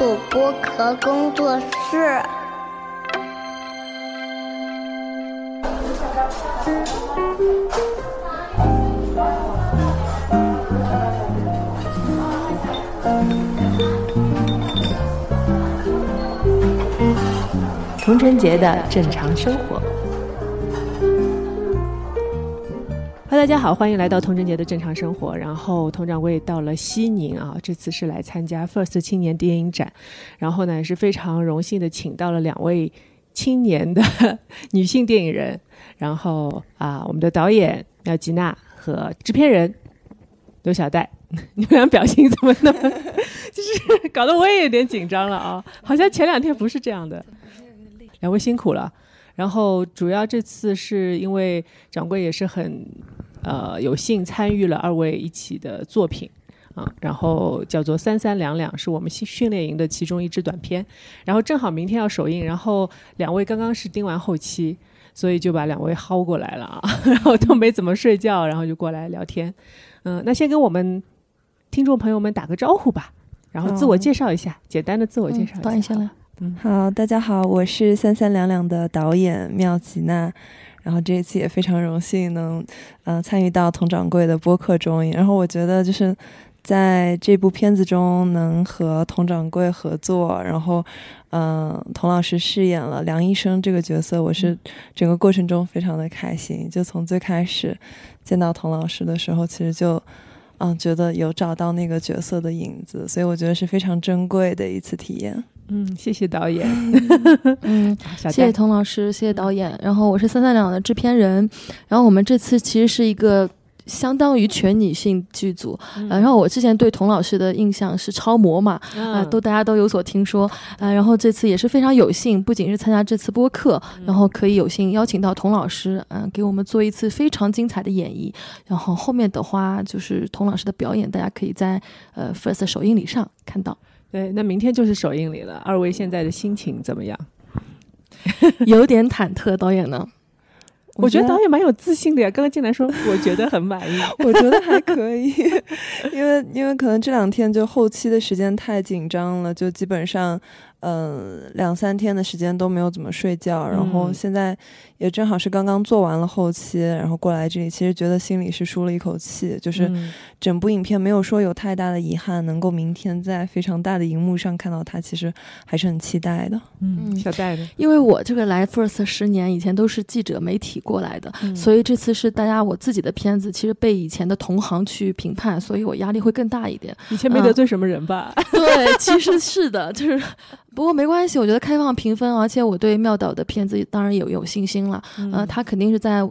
土播壳工作室。童晨杰的正常生活。哈，大家好，欢迎来到童晨杰的正常生活。然后，佟掌柜到了西宁啊，这次是来参加 First 青年电影展。然后呢，也是非常荣幸的，请到了两位青年的 女性电影人。然后啊，我们的导演廖吉娜和制片人刘小戴，你们俩表情怎么那么，就是搞得我也有点紧张了啊？好像前两天不是这样的。两位辛苦了。然后主要这次是因为掌柜也是很呃有幸参与了二位一起的作品啊，然后叫做《三三两两》是我们训训练营的其中一支短片，然后正好明天要首映，然后两位刚刚是盯完后期，所以就把两位薅过来了啊，然后都没怎么睡觉，然后就过来聊天。嗯，那先跟我们听众朋友们打个招呼吧，然后自我介绍一下，简单的自我介绍。导演先来。好，大家好，我是三三两两的导演妙吉娜，然后这一次也非常荣幸能，呃，参与到佟掌柜的播客中，然后我觉得就是在这部片子中能和佟掌柜合作，然后，嗯，佟老师饰演了梁医生这个角色，我是整个过程中非常的开心，就从最开始见到佟老师的时候，其实就，嗯，觉得有找到那个角色的影子，所以我觉得是非常珍贵的一次体验。嗯，谢谢导演。嗯，谢谢童老师，谢谢导演。然后我是三三两的制片人。然后我们这次其实是一个相当于全女性剧组。呃然后我之前对童老师的印象是超模嘛，啊，都大家都有所听说。啊，然后这次也是非常有幸，不仅是参加这次播客，然后可以有幸邀请到童老师，嗯，给我们做一次非常精彩的演绎。然后后面的话就是童老师的表演，大家可以在呃 First 首映礼上看到。对，那明天就是首映礼了。二位现在的心情怎么样？有点忐忑。导演呢？我觉得导演蛮有自信的呀。刚刚进来说，我觉得很满意。我觉得还可以，因为因为可能这两天就后期的时间太紧张了，就基本上。嗯，两三天的时间都没有怎么睡觉，然后现在也正好是刚刚做完了后期，然后过来这里，其实觉得心里是舒了一口气，就是整部影片没有说有太大的遗憾，能够明天在非常大的荧幕上看到它，其实还是很期待的。嗯，小戴的，因为我这个来 First 十年以前都是记者媒体过来的，所以这次是大家我自己的片子，其实被以前的同行去评判，所以我压力会更大一点。以前没得罪什么人吧？对，其实是的，就是。不过没关系，我觉得开放评分，而且我对妙导的片子当然有有信心了。呃，他肯定是在。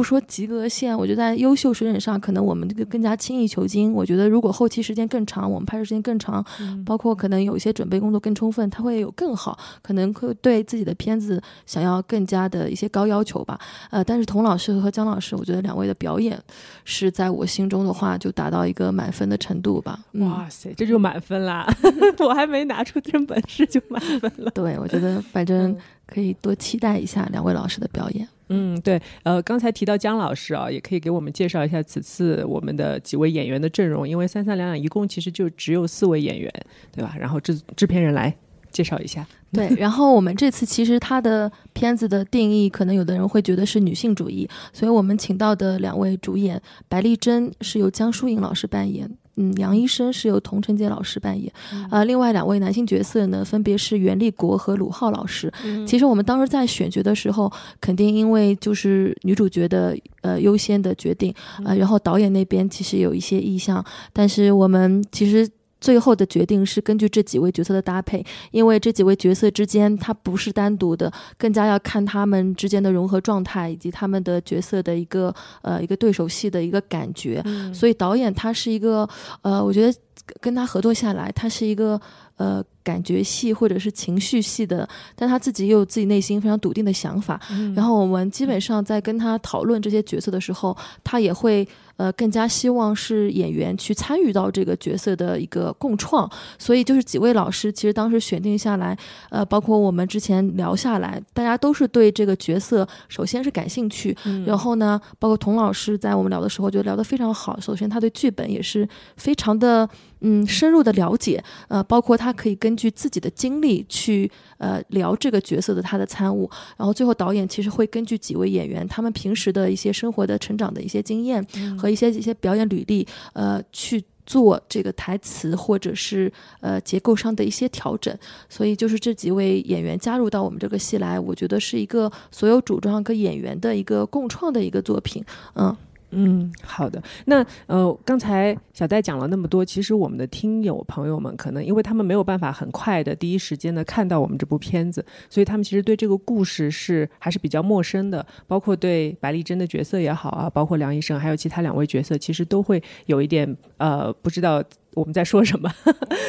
不说及格线，我觉得在优秀水准上，可能我们这个更加精益求精。我觉得如果后期时间更长，我们拍摄时间更长，包括可能有一些准备工作更充分，它会有更好，可能会对自己的片子想要更加的一些高要求吧。呃，但是童老师和姜老师，我觉得两位的表演是在我心中的话就达到一个满分的程度吧。哇塞，这就满分啦！我还没拿出真本事就满分了。对，我觉得反正可以多期待一下两位老师的表演。嗯，对，呃，刚才提到姜老师啊，也可以给我们介绍一下此次我们的几位演员的阵容，因为三三两两一共其实就只有四位演员，对吧？然后制制片人来介绍一下。对，然后我们这次其实他的片子的定义，可能有的人会觉得是女性主义，所以我们请到的两位主演，白丽珍是由江疏影老师扮演。嗯，杨医生是由童承杰老师扮演，啊，另外两位男性角色呢，分别是袁立国和鲁浩老师。其实我们当时在选角的时候，肯定因为就是女主角的呃优先的决定，呃，然后导演那边其实有一些意向，但是我们其实。最后的决定是根据这几位角色的搭配，因为这几位角色之间它不是单独的，更加要看他们之间的融合状态以及他们的角色的一个呃一个对手戏的一个感觉。所以导演他是一个呃，我觉得跟他合作下来，他是一个呃感觉戏或者是情绪戏的，但他自己又有自己内心非常笃定的想法。然后我们基本上在跟他讨论这些角色的时候，他也会。呃，更加希望是演员去参与到这个角色的一个共创，所以就是几位老师，其实当时选定下来，呃，包括我们之前聊下来，大家都是对这个角色首先是感兴趣，然后呢，包括童老师在我们聊的时候就聊得非常好。首先他对剧本也是非常的嗯深入的了解，呃，包括他可以根据自己的经历去呃聊这个角色的他的参悟，然后最后导演其实会根据几位演员他们平时的一些生活的成长的一些经验和一些一些表演履历，呃去。做这个台词或者是呃结构上的一些调整，所以就是这几位演员加入到我们这个戏来，我觉得是一个所有主创跟演员的一个共创的一个作品，嗯。嗯，好的。那呃，刚才小戴讲了那么多，其实我们的听友朋友们可能因为他们没有办法很快的第一时间的看到我们这部片子，所以他们其实对这个故事是还是比较陌生的。包括对白丽珍的角色也好啊，包括梁医生还有其他两位角色，其实都会有一点呃不知道我们在说什么。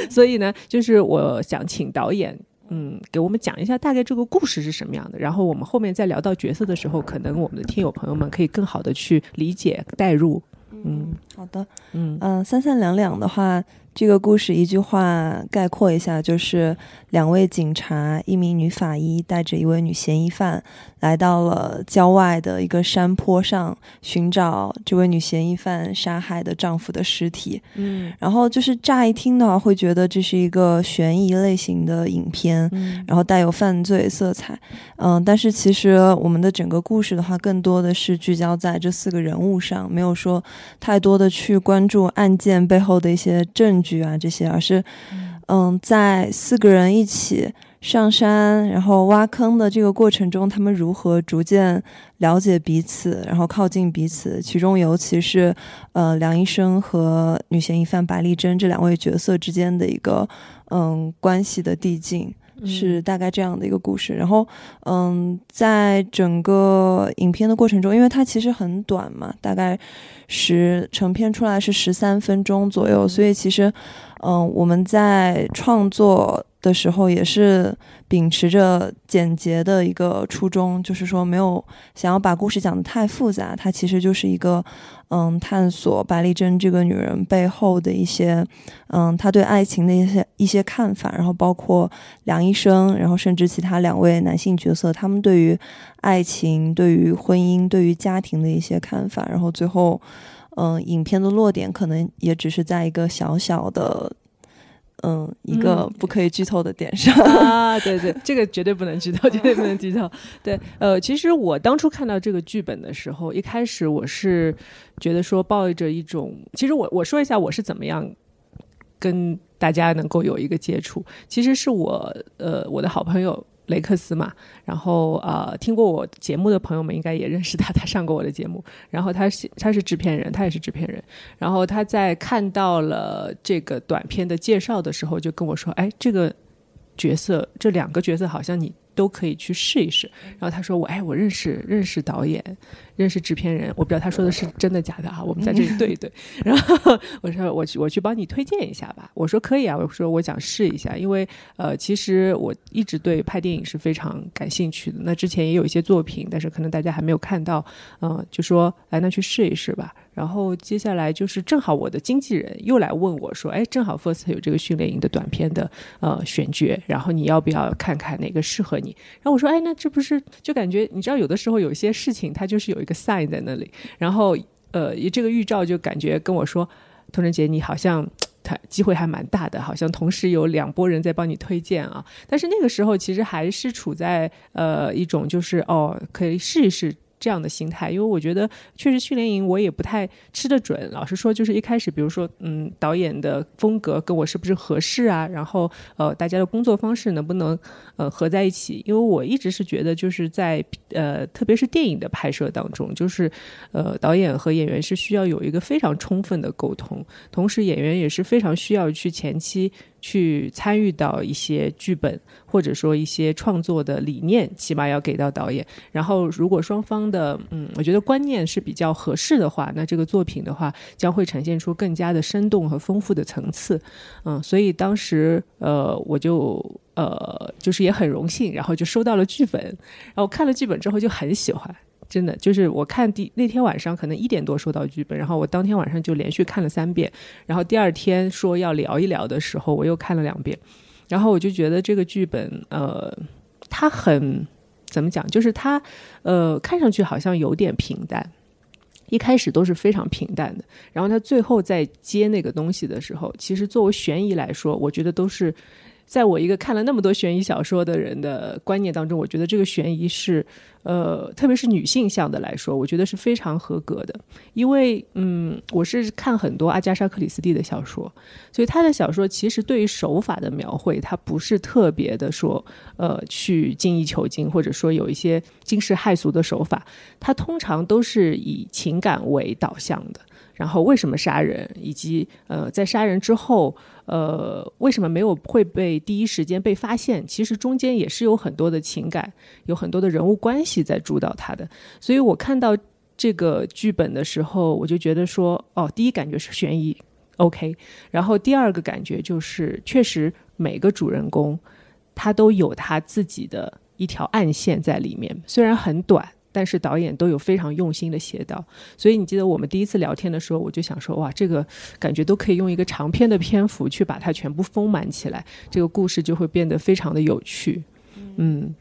所以呢，就是我想请导演。嗯，给我们讲一下大概这个故事是什么样的，然后我们后面再聊到角色的时候，可能我们的听友朋友们可以更好的去理解代入。嗯，好的，嗯嗯，三三两两的话。这个故事一句话概括一下，就是两位警察，一名女法医带着一位女嫌疑犯，来到了郊外的一个山坡上，寻找这位女嫌疑犯杀害的丈夫的尸体。嗯，然后就是乍一听的话，会觉得这是一个悬疑类型的影片，然后带有犯罪色彩。嗯，但是其实我们的整个故事的话，更多的是聚焦在这四个人物上，没有说太多的去关注案件背后的一些证。据啊，这些而是，嗯，在四个人一起上山，然后挖坑的这个过程中，他们如何逐渐了解彼此，然后靠近彼此。其中，尤其是呃，梁医生和女嫌疑犯白丽珍这两位角色之间的一个嗯关系的递进。是大概这样的一个故事，然后，嗯，在整个影片的过程中，因为它其实很短嘛，大概十成片出来是十三分钟左右，所以其实，嗯，我们在创作。的时候也是秉持着简洁的一个初衷，就是说没有想要把故事讲得太复杂，它其实就是一个嗯探索白丽珍这个女人背后的一些嗯她对爱情的一些一些看法，然后包括梁医生，然后甚至其他两位男性角色他们对于爱情、对于婚姻、对于家庭的一些看法，然后最后嗯影片的落点可能也只是在一个小小的。嗯，一个不可以剧透的点上啊，对对，这个绝对不能剧透，绝对不能剧透。对，呃，其实我当初看到这个剧本的时候，一开始我是觉得说抱着一种，其实我我说一下我是怎么样跟大家能够有一个接触，其实是我呃我的好朋友。雷克斯嘛，然后呃，听过我节目的朋友们应该也认识他，他上过我的节目。然后他是他是制片人，他也是制片人。然后他在看到了这个短片的介绍的时候，就跟我说：“哎，这个角色，这两个角色好像你。”都可以去试一试。然后他说：“我哎，我认识认识导演，认识制片人，我不知道他说的是真的假的啊。我们在这里对一对。然后我说我去我去帮你推荐一下吧。我说可以啊。我说我想试一下，因为呃，其实我一直对拍电影是非常感兴趣的。那之前也有一些作品，但是可能大家还没有看到。嗯，就说来那去试一试吧。”然后接下来就是正好我的经纪人又来问我说：“哎，正好 First 有这个训练营的短片的呃选角，然后你要不要看看哪个适合你？”然后我说：“哎，那这不是就感觉你知道有的时候有些事情它就是有一个 sign 在那里，然后呃这个预兆就感觉跟我说，童晨杰你好像他机会还蛮大的，好像同时有两拨人在帮你推荐啊。但是那个时候其实还是处在呃一种就是哦可以试一试。”这样的心态，因为我觉得确实训练营我也不太吃得准。老实说，就是一开始，比如说，嗯，导演的风格跟我是不是合适啊？然后，呃，大家的工作方式能不能呃合在一起？因为我一直是觉得，就是在呃，特别是电影的拍摄当中，就是呃，导演和演员是需要有一个非常充分的沟通，同时演员也是非常需要去前期。去参与到一些剧本，或者说一些创作的理念，起码要给到导演。然后，如果双方的嗯，我觉得观念是比较合适的话，那这个作品的话将会呈现出更加的生动和丰富的层次。嗯，所以当时呃，我就呃，就是也很荣幸，然后就收到了剧本，然后看了剧本之后就很喜欢。真的就是我看第那天晚上可能一点多收到剧本，然后我当天晚上就连续看了三遍，然后第二天说要聊一聊的时候，我又看了两遍，然后我就觉得这个剧本呃，它很怎么讲，就是它呃看上去好像有点平淡，一开始都是非常平淡的，然后他最后在接那个东西的时候，其实作为悬疑来说，我觉得都是。在我一个看了那么多悬疑小说的人的观念当中，我觉得这个悬疑是，呃，特别是女性向的来说，我觉得是非常合格的。因为，嗯，我是看很多阿加莎·克里斯蒂的小说，所以他的小说其实对于手法的描绘，他不是特别的说，呃，去精益求精，或者说有一些惊世骇俗的手法，他通常都是以情感为导向的。然后为什么杀人，以及呃，在杀人之后，呃，为什么没有会被第一时间被发现？其实中间也是有很多的情感，有很多的人物关系在主导他的。所以我看到这个剧本的时候，我就觉得说，哦，第一感觉是悬疑，OK。然后第二个感觉就是，确实每个主人公他都有他自己的一条暗线在里面，虽然很短。但是导演都有非常用心的写到，所以你记得我们第一次聊天的时候，我就想说，哇，这个感觉都可以用一个长篇的篇幅去把它全部丰满起来，这个故事就会变得非常的有趣。嗯，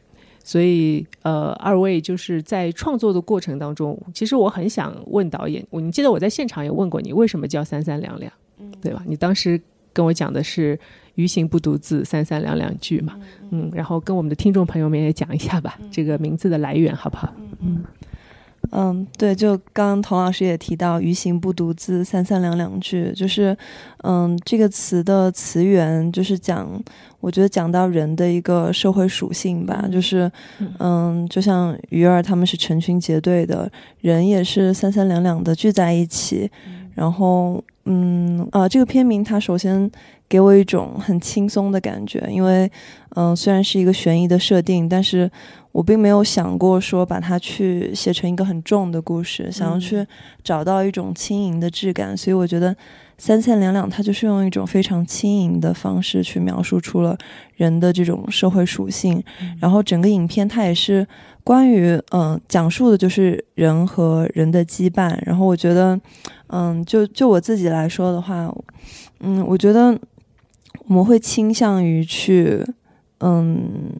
所以呃，二位就是在创作的过程当中，其实我很想问导演，我你记得我在现场也问过你，为什么叫三三两两，对吧？你当时跟我讲的是。于行不独自，三三两两句嘛，嗯，然后跟我们的听众朋友们也讲一下吧，这个名字的来源好不好？嗯嗯，对，就刚刚童老师也提到“于行不独自，三三两两句”，就是嗯，这个词的词源就是讲，我觉得讲到人的一个社会属性吧，就是嗯，就像鱼儿他们是成群结队的，人也是三三两两的聚在一起，然后嗯啊，这个片名它首先。给我一种很轻松的感觉，因为，嗯，虽然是一个悬疑的设定，但是我并没有想过说把它去写成一个很重的故事，想要去找到一种轻盈的质感，所以我觉得三三两两，它就是用一种非常轻盈的方式去描述出了人的这种社会属性，然后整个影片它也是关于，嗯，讲述的就是人和人的羁绊，然后我觉得，嗯，就就我自己来说的话，嗯，我觉得。我们会倾向于去，嗯，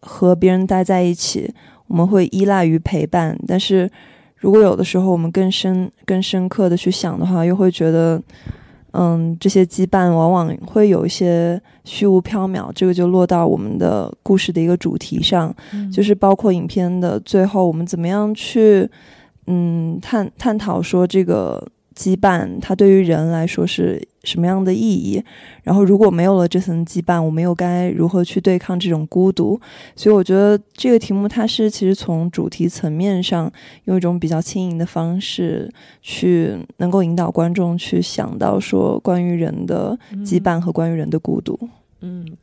和别人待在一起。我们会依赖于陪伴，但是如果有的时候我们更深、更深刻的去想的话，又会觉得，嗯，这些羁绊往往会有一些虚无缥缈。这个就落到我们的故事的一个主题上，就是包括影片的最后，我们怎么样去，嗯，探探讨说这个。羁绊，它对于人来说是什么样的意义？然后，如果没有了这层羁绊，我们又该如何去对抗这种孤独？所以，我觉得这个题目它是其实从主题层面上，用一种比较轻盈的方式去能够引导观众去想到说关于人的羁绊和关于人的孤独。嗯，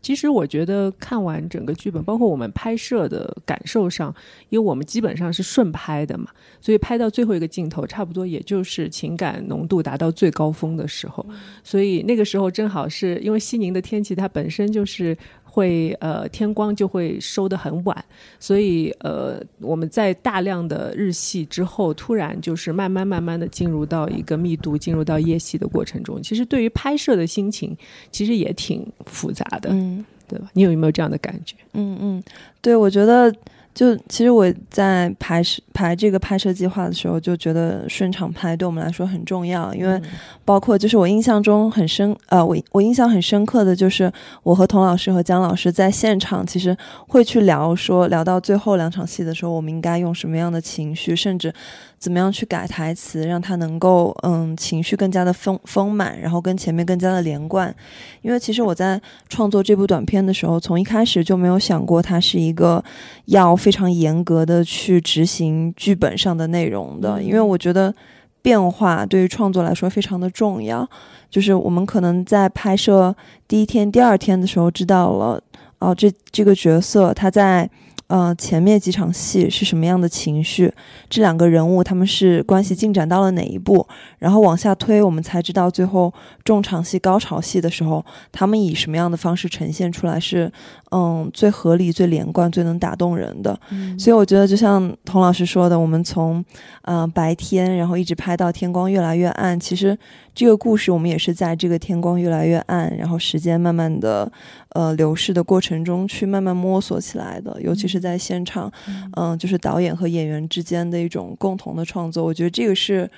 其实我觉得看完整个剧本，包括我们拍摄的感受上，因为我们基本上是顺拍的嘛，所以拍到最后一个镜头，差不多也就是情感浓度达到最高峰的时候，所以那个时候正好是因为西宁的天气，它本身就是。会呃天光就会收得很晚，所以呃我们在大量的日系之后，突然就是慢慢慢慢的进入到一个密度进入到夜戏的过程中，其实对于拍摄的心情其实也挺复杂的，嗯，对吧？你有没有这样的感觉？嗯嗯，对，我觉得。就其实我在拍摄排这个拍摄计划的时候，就觉得顺场拍对我们来说很重要，因为包括就是我印象中很深，呃，我我印象很深刻的就是我和童老师和姜老师在现场，其实会去聊说聊到最后两场戏的时候，我们应该用什么样的情绪，甚至。怎么样去改台词，让他能够嗯情绪更加的丰丰满，然后跟前面更加的连贯？因为其实我在创作这部短片的时候，从一开始就没有想过它是一个要非常严格的去执行剧本上的内容的。因为我觉得变化对于创作来说非常的重要。就是我们可能在拍摄第一天、第二天的时候知道了，哦，这这个角色他在。呃，前面几场戏是什么样的情绪？这两个人物他们是关系进展到了哪一步？然后往下推，我们才知道最后重场戏、高潮戏的时候，他们以什么样的方式呈现出来是嗯最合理、最连贯、最能打动人的。所以我觉得，就像童老师说的，我们从嗯白天，然后一直拍到天光越来越暗，其实。这个故事，我们也是在这个天光越来越暗，然后时间慢慢的，呃，流逝的过程中去慢慢摸索起来的。尤其是是在现场，嗯，就是导演和演员之间的一种共同的创作。我觉得这个是，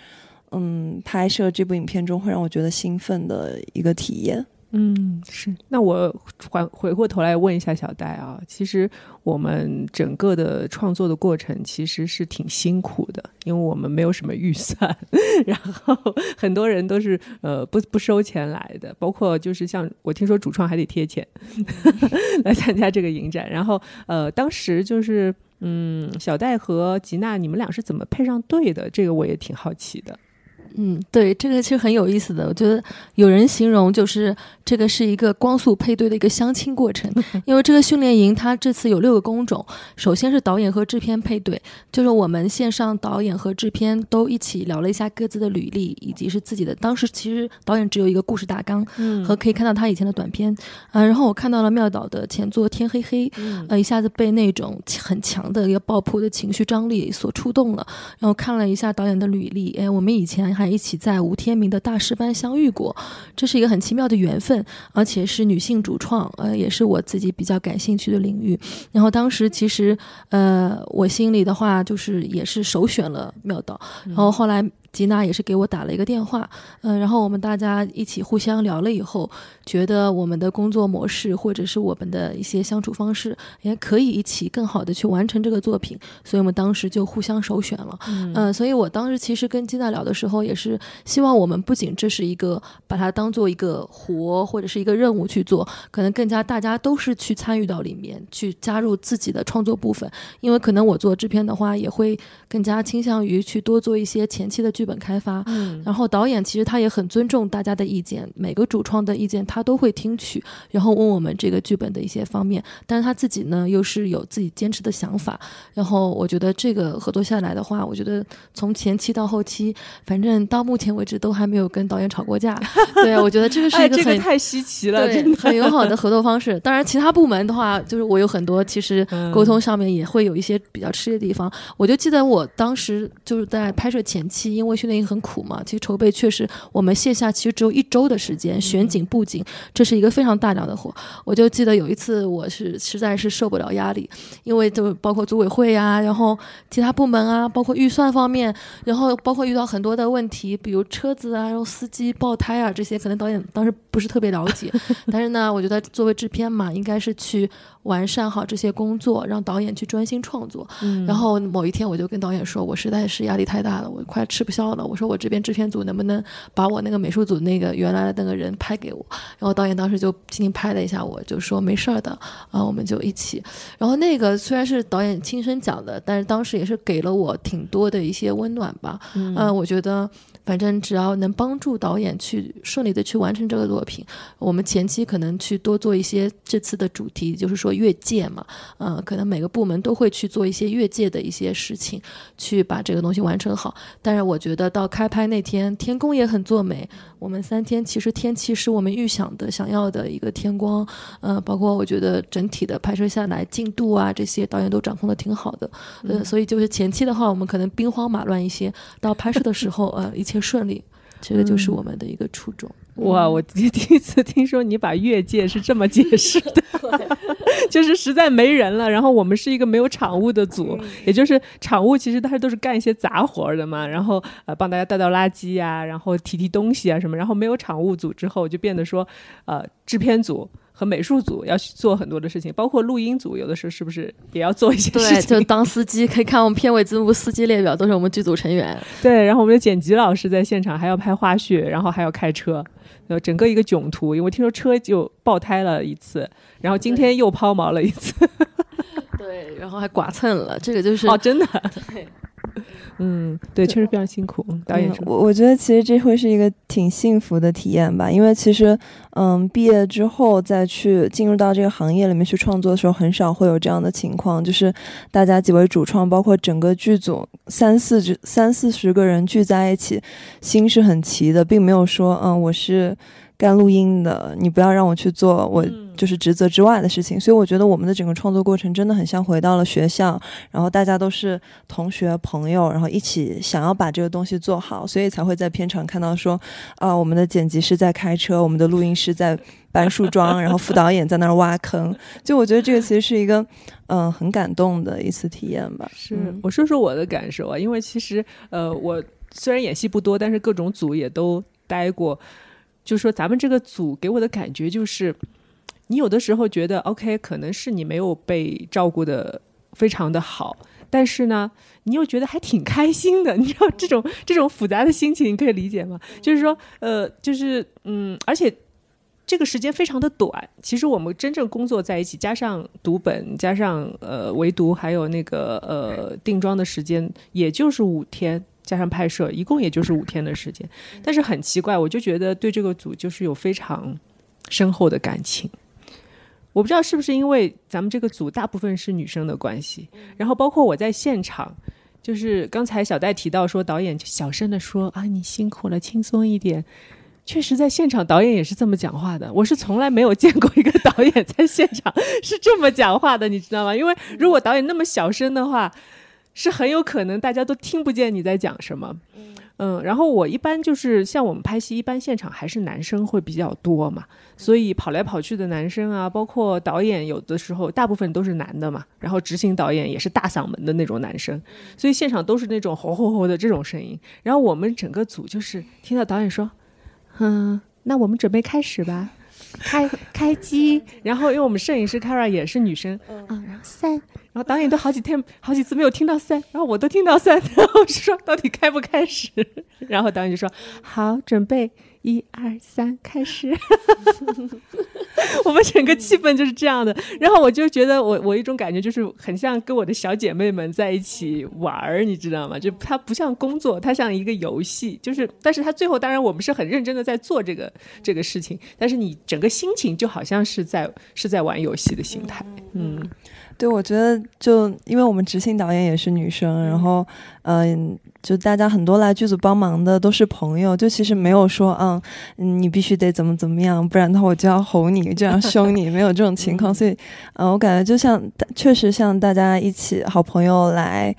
嗯，拍摄这部影片中会让我觉得兴奋的一个体验。嗯，是。那我回回过头来问一下小戴啊，其实我们整个的创作的过程其实是挺辛苦的，因为我们没有什么预算，然后很多人都是呃不不收钱来的，包括就是像我听说主创还得贴钱 来参加这个影展，然后呃当时就是嗯小戴和吉娜你们俩是怎么配上对的？这个我也挺好奇的。嗯，对，这个其实很有意思的。我觉得有人形容就是这个是一个光速配对的一个相亲过程，因为这个训练营它这次有六个工种，首先是导演和制片配对，就是我们线上导演和制片都一起聊了一下各自的履历，以及是自己的。当时其实导演只有一个故事大纲，嗯，和可以看到他以前的短片，啊，然后我看到了妙导的前作《天黑黑》，呃，一下子被那种很强的一个爆破的情绪张力所触动了，然后看了一下导演的履历，哎，我们以前。还一起在吴天明的大师班相遇过，这是一个很奇妙的缘分，而且是女性主创，呃，也是我自己比较感兴趣的领域。然后当时其实，呃，我心里的话就是也是首选了妙导，然后后来。吉娜也是给我打了一个电话，嗯，然后我们大家一起互相聊了以后，觉得我们的工作模式或者是我们的一些相处方式也可以一起更好的去完成这个作品，所以我们当时就互相首选了，嗯，所以我当时其实跟吉娜聊的时候，也是希望我们不仅这是一个把它当做一个活或者是一个任务去做，可能更加大家都是去参与到里面去加入自己的创作部分，因为可能我做制片的话，也会更加倾向于去多做一些前期的。剧本开发，嗯，然后导演其实他也很尊重大家的意见，每个主创的意见他都会听取，然后问我们这个剧本的一些方面。但是他自己呢，又是有自己坚持的想法。然后我觉得这个合作下来的话，我觉得从前期到后期，反正到目前为止都还没有跟导演吵过架。对，我觉得这个是一个很太稀奇了，很友好的合作方式。当然，其他部门的话，就是我有很多其实沟通上面也会有一些比较吃力的地方。我就记得我当时就是在拍摄前期，因为训练营很苦嘛，其实筹备确实，我们线下其实只有一周的时间，选景布景，这是一个非常大量的活。我就记得有一次，我是实在是受不了压力，因为就包括组委会啊，然后其他部门啊，包括预算方面，然后包括遇到很多的问题，比如车子啊，然后司机爆胎啊这些，可能导演当时不是特别了解，但是呢，我觉得作为制片嘛，应该是去。完善好这些工作，让导演去专心创作。然后某一天，我就跟导演说：“我实在是压力太大了，我快吃不消了。”我说：“我这边制片组能不能把我那个美术组那个原来的那个人拍给我？”然后导演当时就轻轻拍了一下我，就说：“没事儿的。”啊，我们就一起。然后那个虽然是导演亲身讲的，但是当时也是给了我挺多的一些温暖吧。嗯，我觉得。反正只要能帮助导演去顺利的去完成这个作品，我们前期可能去多做一些这次的主题，就是说越界嘛，嗯，可能每个部门都会去做一些越界的一些事情，去把这个东西完成好。但是我觉得到开拍那天，天空也很作美。我们三天其实天气是我们预想的、想要的一个天光，呃，包括我觉得整体的拍摄下来进度啊这些导演都掌控的挺好的，呃，所以就是前期的话，我们可能兵荒马乱一些，到拍摄的时候，呃，一切顺利，这个就是我们的一个初衷。哇，我 第一次听说你把越界是这么解释的，就是实在没人了，然后我们是一个没有场务的组，也就是场务其实大家都是干一些杂活的嘛，然后呃帮大家倒倒垃圾呀，然后提提东西啊什么，然后没有场务组之后就变得说呃制片组和美术组要去做很多的事情，包括录音组有的时候是不是也要做一些事情？对，就 当司机，可以看我们片尾字幕司机列表都是我们剧组成员。对，然后我们的剪辑老师在现场还要拍花絮，然后还要开车。呃，整个一个囧途，因为听说车就爆胎了一次，然后今天又抛锚了一次，对，然后还剐蹭了，这个就是哦，真的。嗯，对，确实非常辛苦。导演，我我觉得其实这会是一个挺幸福的体验吧，因为其实，嗯，毕业之后再去进入到这个行业里面去创作的时候，很少会有这样的情况，就是大家几位主创，包括整个剧组三四十、三四十个人聚在一起，心是很齐的，并没有说，嗯，我是。干录音的，你不要让我去做我就是职责之外的事情。所以我觉得我们的整个创作过程真的很像回到了学校，然后大家都是同学朋友，然后一起想要把这个东西做好，所以才会在片场看到说，啊，我们的剪辑师在开车，我们的录音师在。搬树桩，然后副导演在那儿挖坑，就我觉得这个其实是一个，嗯，很感动的一次体验吧。是，我说说我的感受啊，因为其实，呃，我虽然演戏不多，但是各种组也都待过，就说咱们这个组给我的感觉就是，你有的时候觉得 OK，可能是你没有被照顾的非常的好，但是呢，你又觉得还挺开心的，你知道这种 这种复杂的心情，你可以理解吗？就是说，呃，就是嗯，而且。这个时间非常的短，其实我们真正工作在一起，加上读本，加上呃围读，还有那个呃定妆的时间，也就是五天，加上拍摄，一共也就是五天的时间。但是很奇怪，我就觉得对这个组就是有非常深厚的感情。我不知道是不是因为咱们这个组大部分是女生的关系，然后包括我在现场，就是刚才小戴提到说，导演小声的说啊，你辛苦了，轻松一点。确实，在现场导演也是这么讲话的。我是从来没有见过一个导演在现场 是这么讲话的，你知道吗？因为如果导演那么小声的话，是很有可能大家都听不见你在讲什么。嗯，然后我一般就是像我们拍戏，一般现场还是男生会比较多嘛，所以跑来跑去的男生啊，包括导演有的时候大部分都是男的嘛，然后执行导演也是大嗓门的那种男生，所以现场都是那种吼吼吼的这种声音。然后我们整个组就是听到导演说。嗯，那我们准备开始吧，开开机。然后，因为我们摄影师 Kara 也是女生，嗯，然后三，然后导演都好几天、好几次没有听到三，然后我都听到三，然后说到底开不开始？然后导演就说好，准备。一二三，开始！我们整个气氛就是这样的。然后我就觉得，我我一种感觉就是很像跟我的小姐妹们在一起玩儿，你知道吗？就它不像工作，它像一个游戏。就是，但是它最后当然我们是很认真的在做这个这个事情。但是你整个心情就好像是在是在玩游戏的心态。嗯，对，我觉得就因为我们执行导演也是女生，然后嗯。就大家很多来剧组帮忙的都是朋友，就其实没有说，嗯，你必须得怎么怎么样，不然的话我就要吼你，就要凶你，没有这种情况。所以，嗯，我感觉就像确实像大家一起好朋友来。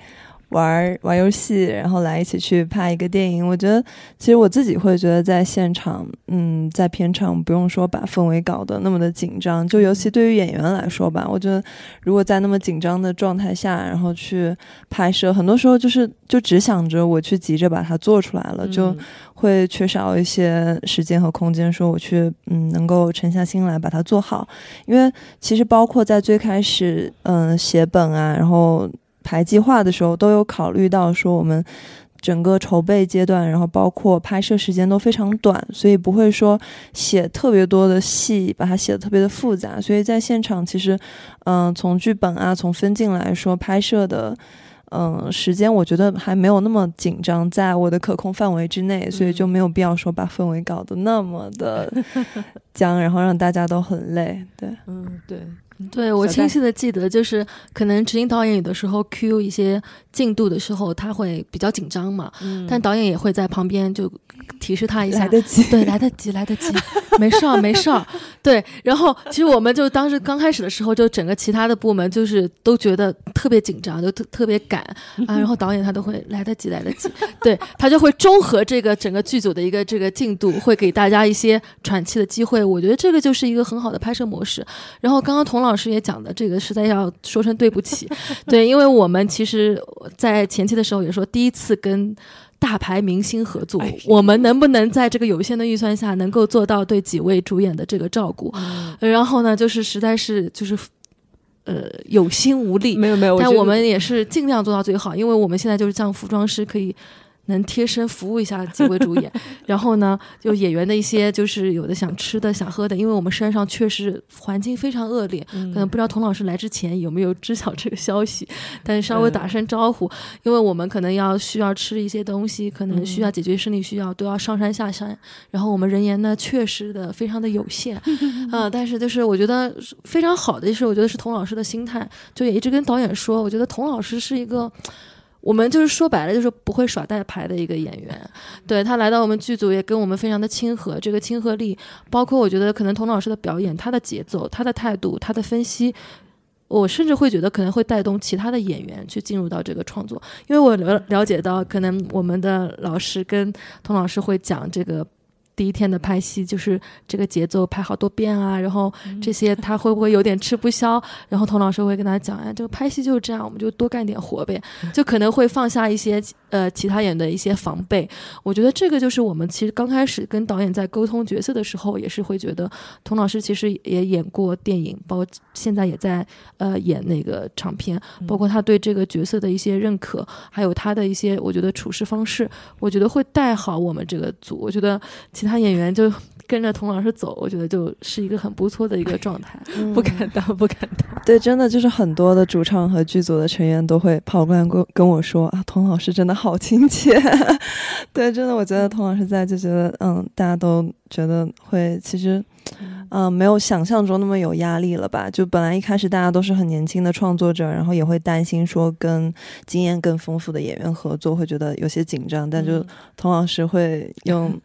玩玩游戏，然后来一起去拍一个电影。我觉得，其实我自己会觉得，在现场，嗯，在片场不用说把氛围搞得那么的紧张。就尤其对于演员来说吧，我觉得如果在那么紧张的状态下，然后去拍摄，很多时候就是就只想着我去急着把它做出来了，就会缺少一些时间和空间，说我去嗯能够沉下心来把它做好。因为其实包括在最开始，嗯，写本啊，然后。排计划的时候都有考虑到说我们整个筹备阶段，然后包括拍摄时间都非常短，所以不会说写特别多的戏，把它写的特别的复杂。所以在现场其实，嗯，从剧本啊，从分镜来说，拍摄的嗯时间，我觉得还没有那么紧张，在我的可控范围之内，所以就没有必要说把氛围搞得那么的 僵，然后让大家都很累。对，嗯，对。对，我清晰的记得，就是可能执行导演有的时候 Q 一些进度的时候，他会比较紧张嘛，但导演也会在旁边就提示他一下，来得及，对，来得及，来得及，没事儿，没事儿，对。然后其实我们就当时刚开始的时候，就整个其他的部门就是都觉得特别紧张，就特特别赶啊。然后导演他都会来得及，来得及，对他就会综合这个整个剧组的一个这个进度，会给大家一些喘气的机会。我觉得这个就是一个很好的拍摄模式。然后刚刚童老。老师也讲的这个实在要说声对不起，对，因为我们其实，在前期的时候也说，第一次跟大牌明星合作，我们能不能在这个有限的预算下，能够做到对几位主演的这个照顾？然后呢，就是实在是就是呃有心无力，没有没有，但我们也是尽量做到最好，因为我们现在就是像服装师可以。能贴身服务一下几位主演，然后呢，就演员的一些就是有的想吃的、想喝的，因为我们山上确实环境非常恶劣，可能不知道童老师来之前有没有知晓这个消息，但稍微打声招呼，因为我们可能要需要吃一些东西，可能需要解决生理需要，都要上山下山，然后我们人员呢确实的非常的有限，啊，但是就是我觉得非常好的就是我觉得是童老师的心态，就也一直跟导演说，我觉得童老师是一个。我们就是说白了，就是不会耍大牌的一个演员。对他来到我们剧组，也跟我们非常的亲和。这个亲和力，包括我觉得可能童老师的表演，他的节奏、他的态度、他的分析，我甚至会觉得可能会带动其他的演员去进入到这个创作。因为我了了解到，可能我们的老师跟童老师会讲这个。第一天的拍戏就是这个节奏拍好多遍啊，然后这些他会不会有点吃不消？然后童老师会跟他讲，哎，这个拍戏就是这样，我们就多干点活呗，就可能会放下一些呃其他演的一些防备。我觉得这个就是我们其实刚开始跟导演在沟通角色的时候，也是会觉得童老师其实也演过电影，包括现在也在呃演那个长片，包括他对这个角色的一些认可，还有他的一些我觉得处事方式，我觉得会带好我们这个组。我觉得。其他演员就跟着童老师走，我觉得就是一个很不错的一个状态。不敢当，不敢当。对，真的就是很多的主唱和剧组的成员都会跑过来跟跟我说啊，童老师真的好亲切。对，真的，我觉得童老师在就觉得，嗯，大家都觉得会，其实，嗯，没有想象中那么有压力了吧？就本来一开始大家都是很年轻的创作者，然后也会担心说跟经验更丰富的演员合作会觉得有些紧张，但就童老师会用。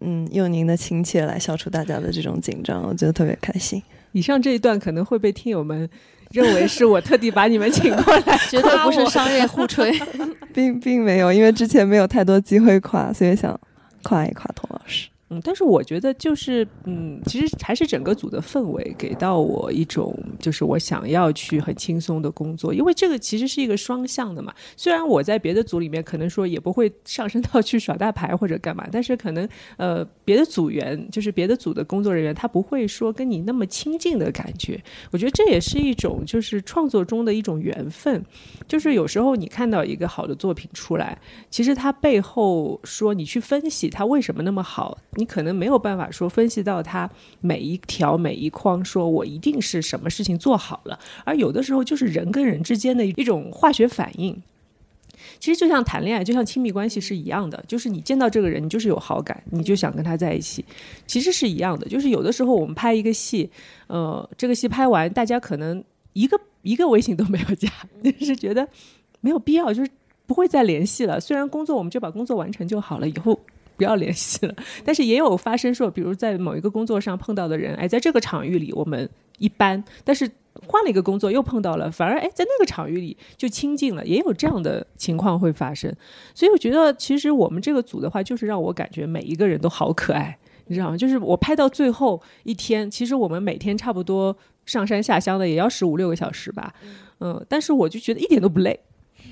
嗯，用您的亲切来消除大家的这种紧张，我觉得特别开心。以上这一段可能会被听友们认为是我特地把你们请过来，绝对不是商业互吹，并并没有，因为之前没有太多机会夸，所以想夸一夸童老师。嗯，但是我觉得就是，嗯，其实还是整个组的氛围给到我一种，就是我想要去很轻松的工作，因为这个其实是一个双向的嘛。虽然我在别的组里面可能说也不会上升到去耍大牌或者干嘛，但是可能呃别的组员就是别的组的工作人员，他不会说跟你那么亲近的感觉。我觉得这也是一种就是创作中的一种缘分，就是有时候你看到一个好的作品出来，其实它背后说你去分析它为什么那么好。你可能没有办法说分析到它每一条每一框，说我一定是什么事情做好了，而有的时候就是人跟人之间的一种化学反应。其实就像谈恋爱，就像亲密关系是一样的，就是你见到这个人，你就是有好感，你就想跟他在一起。其实是一样的，就是有的时候我们拍一个戏，呃，这个戏拍完，大家可能一个一个微信都没有加，就是觉得没有必要，就是不会再联系了。虽然工作我们就把工作完成就好了，以后。不要联系了，但是也有发生说，比如在某一个工作上碰到的人，哎，在这个场域里我们一般，但是换了一个工作又碰到了，反而哎，在那个场域里就亲近了，也有这样的情况会发生。所以我觉得，其实我们这个组的话，就是让我感觉每一个人都好可爱，你知道吗？就是我拍到最后一天，其实我们每天差不多上山下乡的也要十五六个小时吧，嗯，但是我就觉得一点都不累，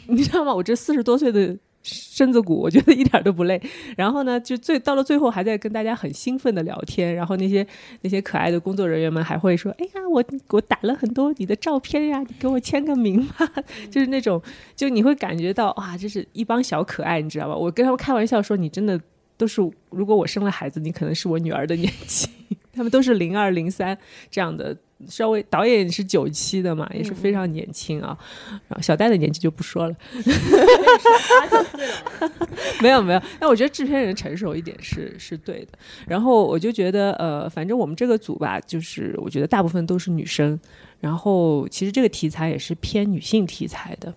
你知道吗？我这四十多岁的。身子骨，我觉得一点都不累。然后呢，就最到了最后，还在跟大家很兴奋的聊天。然后那些那些可爱的工作人员们还会说：“哎呀，我我打了很多你的照片呀，你给我签个名吧。” 就是那种，就你会感觉到哇，这是一帮小可爱，你知道吧？我跟他们开玩笑说：“你真的都是，如果我生了孩子，你可能是我女儿的年纪。”他们都是零二零三这样的。稍微导演是九七的嘛，也是非常年轻啊。然后小戴的年纪就不说了，没有没有。但我觉得制片人成熟一点是是对的。然后我就觉得呃，反正我们这个组吧，就是我觉得大部分都是女生。然后其实这个题材也是偏女性题材的。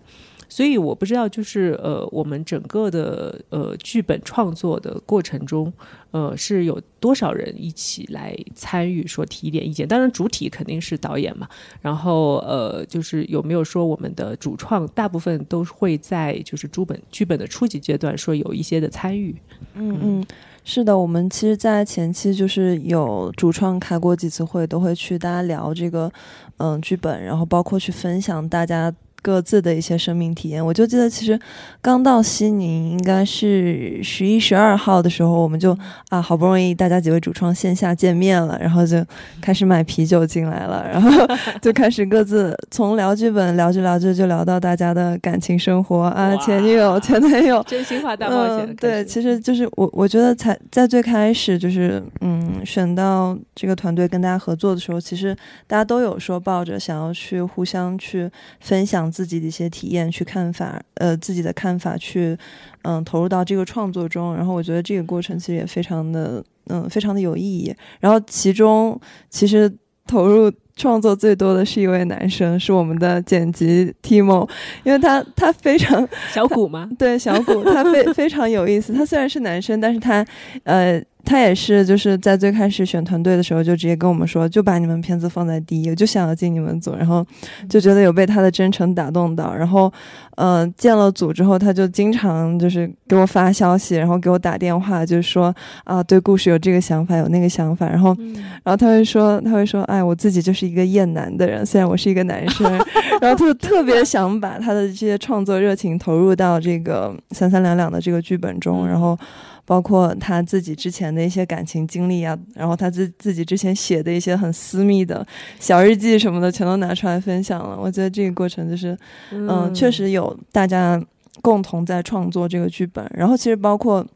所以我不知道，就是呃，我们整个的呃剧本创作的过程中，呃，是有多少人一起来参与，说提一点意见。当然，主体肯定是导演嘛。然后呃，就是有没有说我们的主创大部分都会在就是剧本剧本的初级阶段说有一些的参与。嗯嗯，是的，我们其实，在前期就是有主创开过几次会，都会去大家聊这个嗯剧本，然后包括去分享大家。各自的一些生命体验，我就记得其实刚到西宁，应该是十一、十二号的时候，我们就啊，好不容易大家几位主创线下见面了，然后就开始买啤酒进来了，然后就开始各自从聊剧本聊着聊着就聊到大家的感情生活啊，前女友、前男友，真心话大冒险。对，其实就是我我觉得才在最开始就是嗯，选到这个团队跟大家合作的时候，其实大家都有说抱着想要去互相去分享。自己的一些体验去看法，呃，自己的看法去，嗯，投入到这个创作中。然后我觉得这个过程其实也非常的，嗯，非常的有意义。然后其中其实投入创作最多的是一位男生，是我们的剪辑 Timo，因为他他非常小谷吗？对，小谷他非非常有意思。他虽然是男生，但是他呃。他也是，就是在最开始选团队的时候，就直接跟我们说，就把你们片子放在第一，我就想要进你们组，然后就觉得有被他的真诚打动到，然后，呃，建了组之后，他就经常就是给我发消息，然后给我打电话，就是说啊，对故事有这个想法，有那个想法，然后，然后他会说，他会说，哎，我自己就是一个厌男的人，虽然我是一个男生，然后他就特别想把他的这些创作热情投入到这个三三两两的这个剧本中，然后。包括他自己之前的一些感情经历啊，然后他自自己之前写的一些很私密的小日记什么的，全都拿出来分享了。我觉得这个过程就是，嗯，确实有大家共同在创作这个剧本。然后其实包括。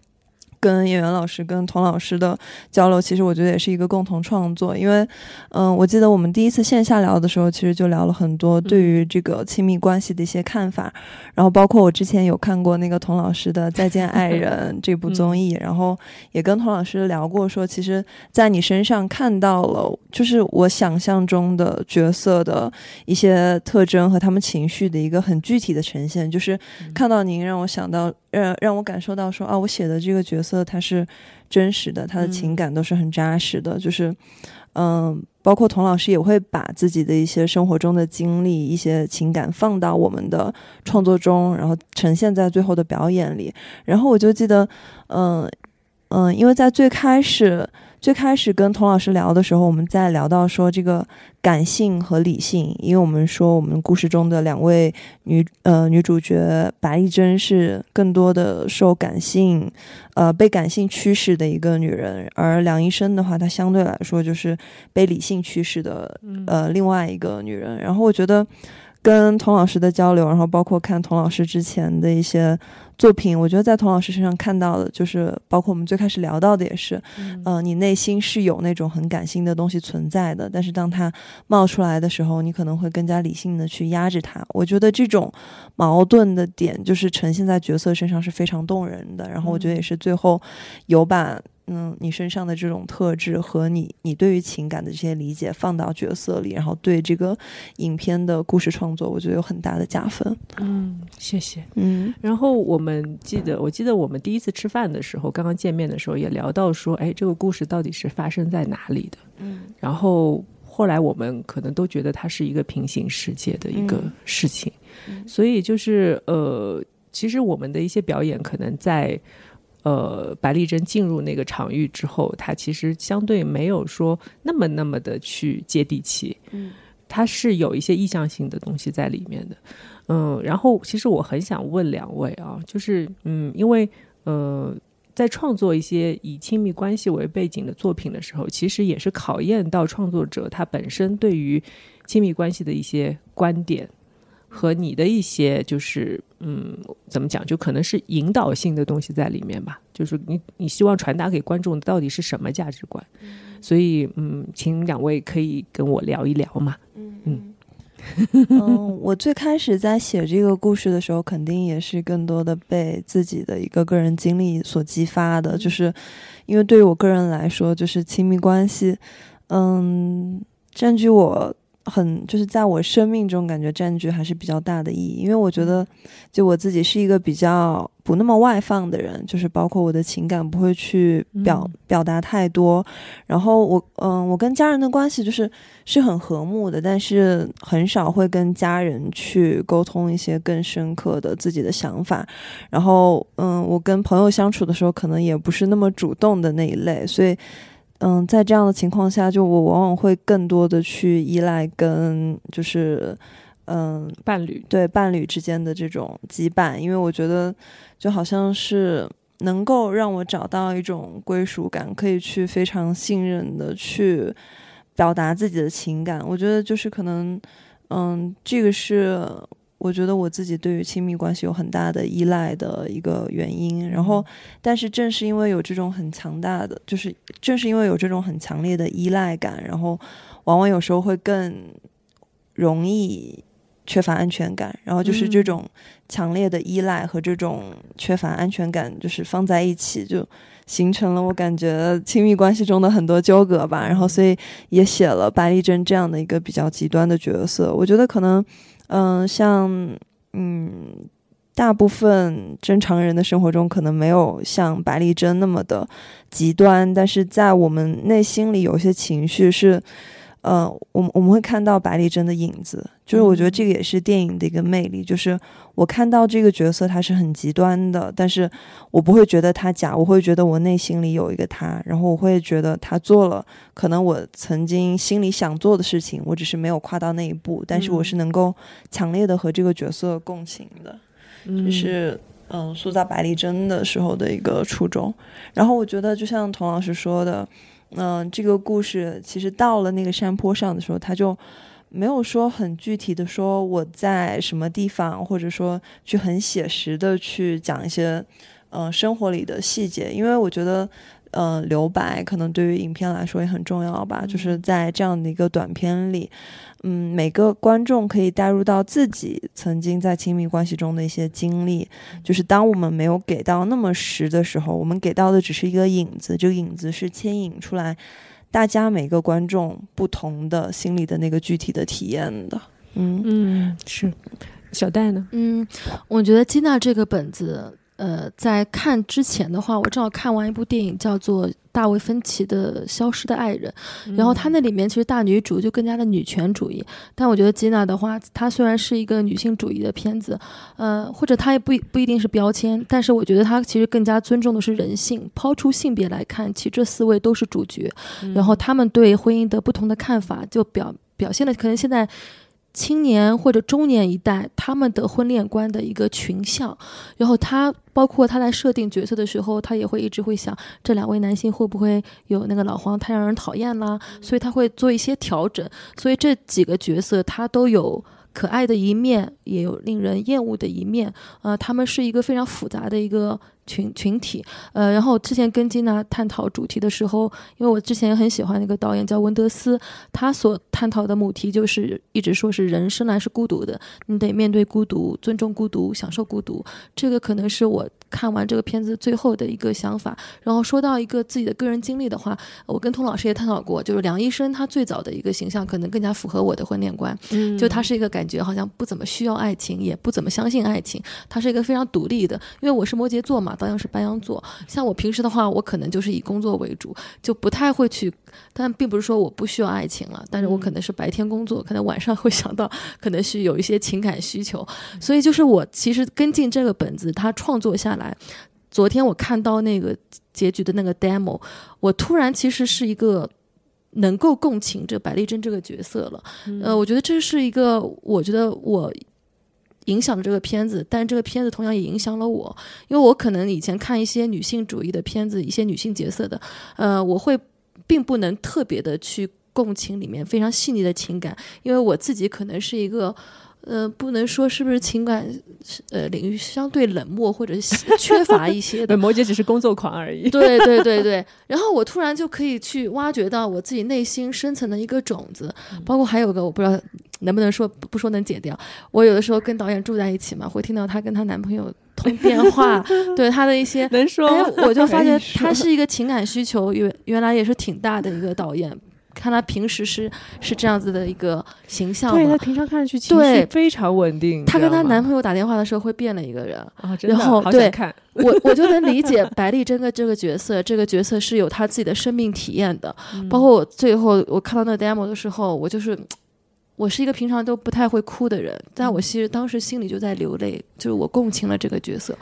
跟演员老师、跟童老师的交流，其实我觉得也是一个共同创作。因为，嗯，我记得我们第一次线下聊的时候，其实就聊了很多对于这个亲密关系的一些看法。然后，包括我之前有看过那个童老师的《再见爱人 》这部综艺，然后也跟童老师聊过，说其实在你身上看到了，就是我想象中的角色的一些特征和他们情绪的一个很具体的呈现。就是看到您，让我想到。让让我感受到说啊，我写的这个角色他是真实的，他的情感都是很扎实的。就是，嗯，包括童老师也会把自己的一些生活中的经历、一些情感放到我们的创作中，然后呈现在最后的表演里。然后我就记得，嗯嗯，因为在最开始。最开始跟童老师聊的时候，我们在聊到说这个感性和理性，因为我们说我们故事中的两位女呃女主角白丽珍是更多的受感性，呃被感性驱使的一个女人，而梁医生的话，她相对来说就是被理性驱使的呃另外一个女人。然后我觉得跟童老师的交流，然后包括看童老师之前的一些。作品，我觉得在童老师身上看到的，就是包括我们最开始聊到的，也是，嗯，你内心是有那种很感性的东西存在的，但是当它冒出来的时候，你可能会更加理性的去压制它。我觉得这种矛盾的点，就是呈现在角色身上是非常动人的。然后我觉得也是最后有把。嗯，你身上的这种特质和你你对于情感的这些理解放到角色里，然后对这个影片的故事创作，我觉得有很大的加分。嗯，谢谢。嗯，然后我们记得，我记得我们第一次吃饭的时候，刚刚见面的时候也聊到说，哎，这个故事到底是发生在哪里的？嗯，然后后来我们可能都觉得它是一个平行世界的一个事情，所以就是呃，其实我们的一些表演可能在。呃，白丽珍进入那个场域之后，她其实相对没有说那么那么的去接地气，嗯，她是有一些意向性的东西在里面的，嗯，然后其实我很想问两位啊，就是嗯，因为呃，在创作一些以亲密关系为背景的作品的时候，其实也是考验到创作者他本身对于亲密关系的一些观点。和你的一些就是嗯，怎么讲，就可能是引导性的东西在里面吧。就是你你希望传达给观众的到底是什么价值观？所以嗯，请两位可以跟我聊一聊嘛。嗯嗯 嗯，我最开始在写这个故事的时候，肯定也是更多的被自己的一个个人经历所激发的。就是因为对于我个人来说，就是亲密关系，嗯，占据我。很就是在我生命中感觉占据还是比较大的意义，因为我觉得，就我自己是一个比较不那么外放的人，就是包括我的情感不会去表表达太多。然后我嗯，我跟家人的关系就是是很和睦的，但是很少会跟家人去沟通一些更深刻的自己的想法。然后嗯，我跟朋友相处的时候，可能也不是那么主动的那一类，所以。嗯，在这样的情况下，就我往往会更多的去依赖跟就是，嗯，伴侣对伴侣之间的这种羁绊，因为我觉得就好像是能够让我找到一种归属感，可以去非常信任的去表达自己的情感。我觉得就是可能，嗯，这个是。我觉得我自己对于亲密关系有很大的依赖的一个原因，然后，但是正是因为有这种很强大的，就是正是因为有这种很强烈的依赖感，然后，往往有时候会更容易缺乏安全感，然后就是这种强烈的依赖和这种缺乏安全感，就是放在一起，就形成了我感觉亲密关系中的很多纠葛吧。然后所以也写了白丽珍这样的一个比较极端的角色。我觉得可能，嗯，像嗯，大部分正常人的生活中可能没有像白丽珍那么的极端，但是在我们内心里有些情绪是。呃，我们我们会看到白丽珍的影子，就是我觉得这个也是电影的一个魅力，就是我看到这个角色他是很极端的，但是我不会觉得他假，我会觉得我内心里有一个他，然后我会觉得他做了可能我曾经心里想做的事情，我只是没有跨到那一步，但是我是能够强烈的和这个角色共情的，就是嗯塑造白丽珍的时候的一个初衷。然后我觉得就像童老师说的。嗯，这个故事其实到了那个山坡上的时候，他就没有说很具体的说我在什么地方，或者说去很写实的去讲一些嗯生活里的细节，因为我觉得。嗯，留白可能对于影片来说也很重要吧。就是在这样的一个短片里，嗯，每个观众可以带入到自己曾经在亲密关系中的一些经历。就是当我们没有给到那么实的时候，我们给到的只是一个影子，这个影子是牵引出来大家每个观众不同的心里的那个具体的体验的。嗯嗯，是小戴呢？嗯，我觉得金娜这个本子。呃，在看之前的话，我正好看完一部电影，叫做大卫芬奇的《消失的爱人》，然后他那里面其实大女主就更加的女权主义，但我觉得吉娜的话，她虽然是一个女性主义的片子，呃，或者她也不不一定是标签，但是我觉得她其实更加尊重的是人性，抛出性别来看，其实这四位都是主角，然后他们对婚姻的不同的看法，就表表现的可能现在。青年或者中年一代，他们的婚恋观的一个群像，然后他包括他在设定角色的时候，他也会一直会想这两位男性会不会有那个老黄太让人讨厌啦，所以他会做一些调整，所以这几个角色他都有。可爱的一面，也有令人厌恶的一面，呃，他们是一个非常复杂的一个群群体，呃，然后之前跟金娜探讨主题的时候，因为我之前很喜欢那个导演叫文德斯，他所探讨的母题就是一直说是人生来是孤独的，你得面对孤独，尊重孤独，享受孤独，这个可能是我。看完这个片子最后的一个想法，然后说到一个自己的个人经历的话，我跟童老师也探讨过，就是梁医生他最早的一个形象可能更加符合我的婚恋观，嗯，就他是一个感觉好像不怎么需要爱情，也不怎么相信爱情，他是一个非常独立的，因为我是摩羯座嘛，导演是白羊座，像我平时的话，我可能就是以工作为主，就不太会去，但并不是说我不需要爱情了，但是我可能是白天工作，可能晚上会想到，可能是有一些情感需求，所以就是我其实跟进这个本子，他创作下来。来，昨天我看到那个结局的那个 demo，我突然其实是一个能够共情这白丽珍这个角色了。呃，我觉得这是一个，我觉得我影响了这个片子，但这个片子同样也影响了我，因为我可能以前看一些女性主义的片子，一些女性角色的，呃，我会并不能特别的去共情里面非常细腻的情感，因为我自己可能是一个。呃，不能说是不是情感呃领域相对冷漠或者缺乏一些的。摩羯只是工作狂而已。对对对对，然后我突然就可以去挖掘到我自己内心深层的一个种子，包括还有个我不知道能不能说不说能剪掉。我有的时候跟导演住在一起嘛，会听到她跟她男朋友通电话，对她的一些能说，我就发现她是一个情感需求原原来也是挺大的一个导演。看他平时是是这样子的一个形象，对他平常看上去情绪非常稳定。她跟她男朋友打电话的时候会变了一个人啊，然后对，我我就能理解白丽珍的这个角色，这个角色是有她自己的生命体验的。包括我最后我看到那个 demo 的时候，我就是。我是一个平常都不太会哭的人，但我其实当时心里就在流泪，就是我共情了这个角色，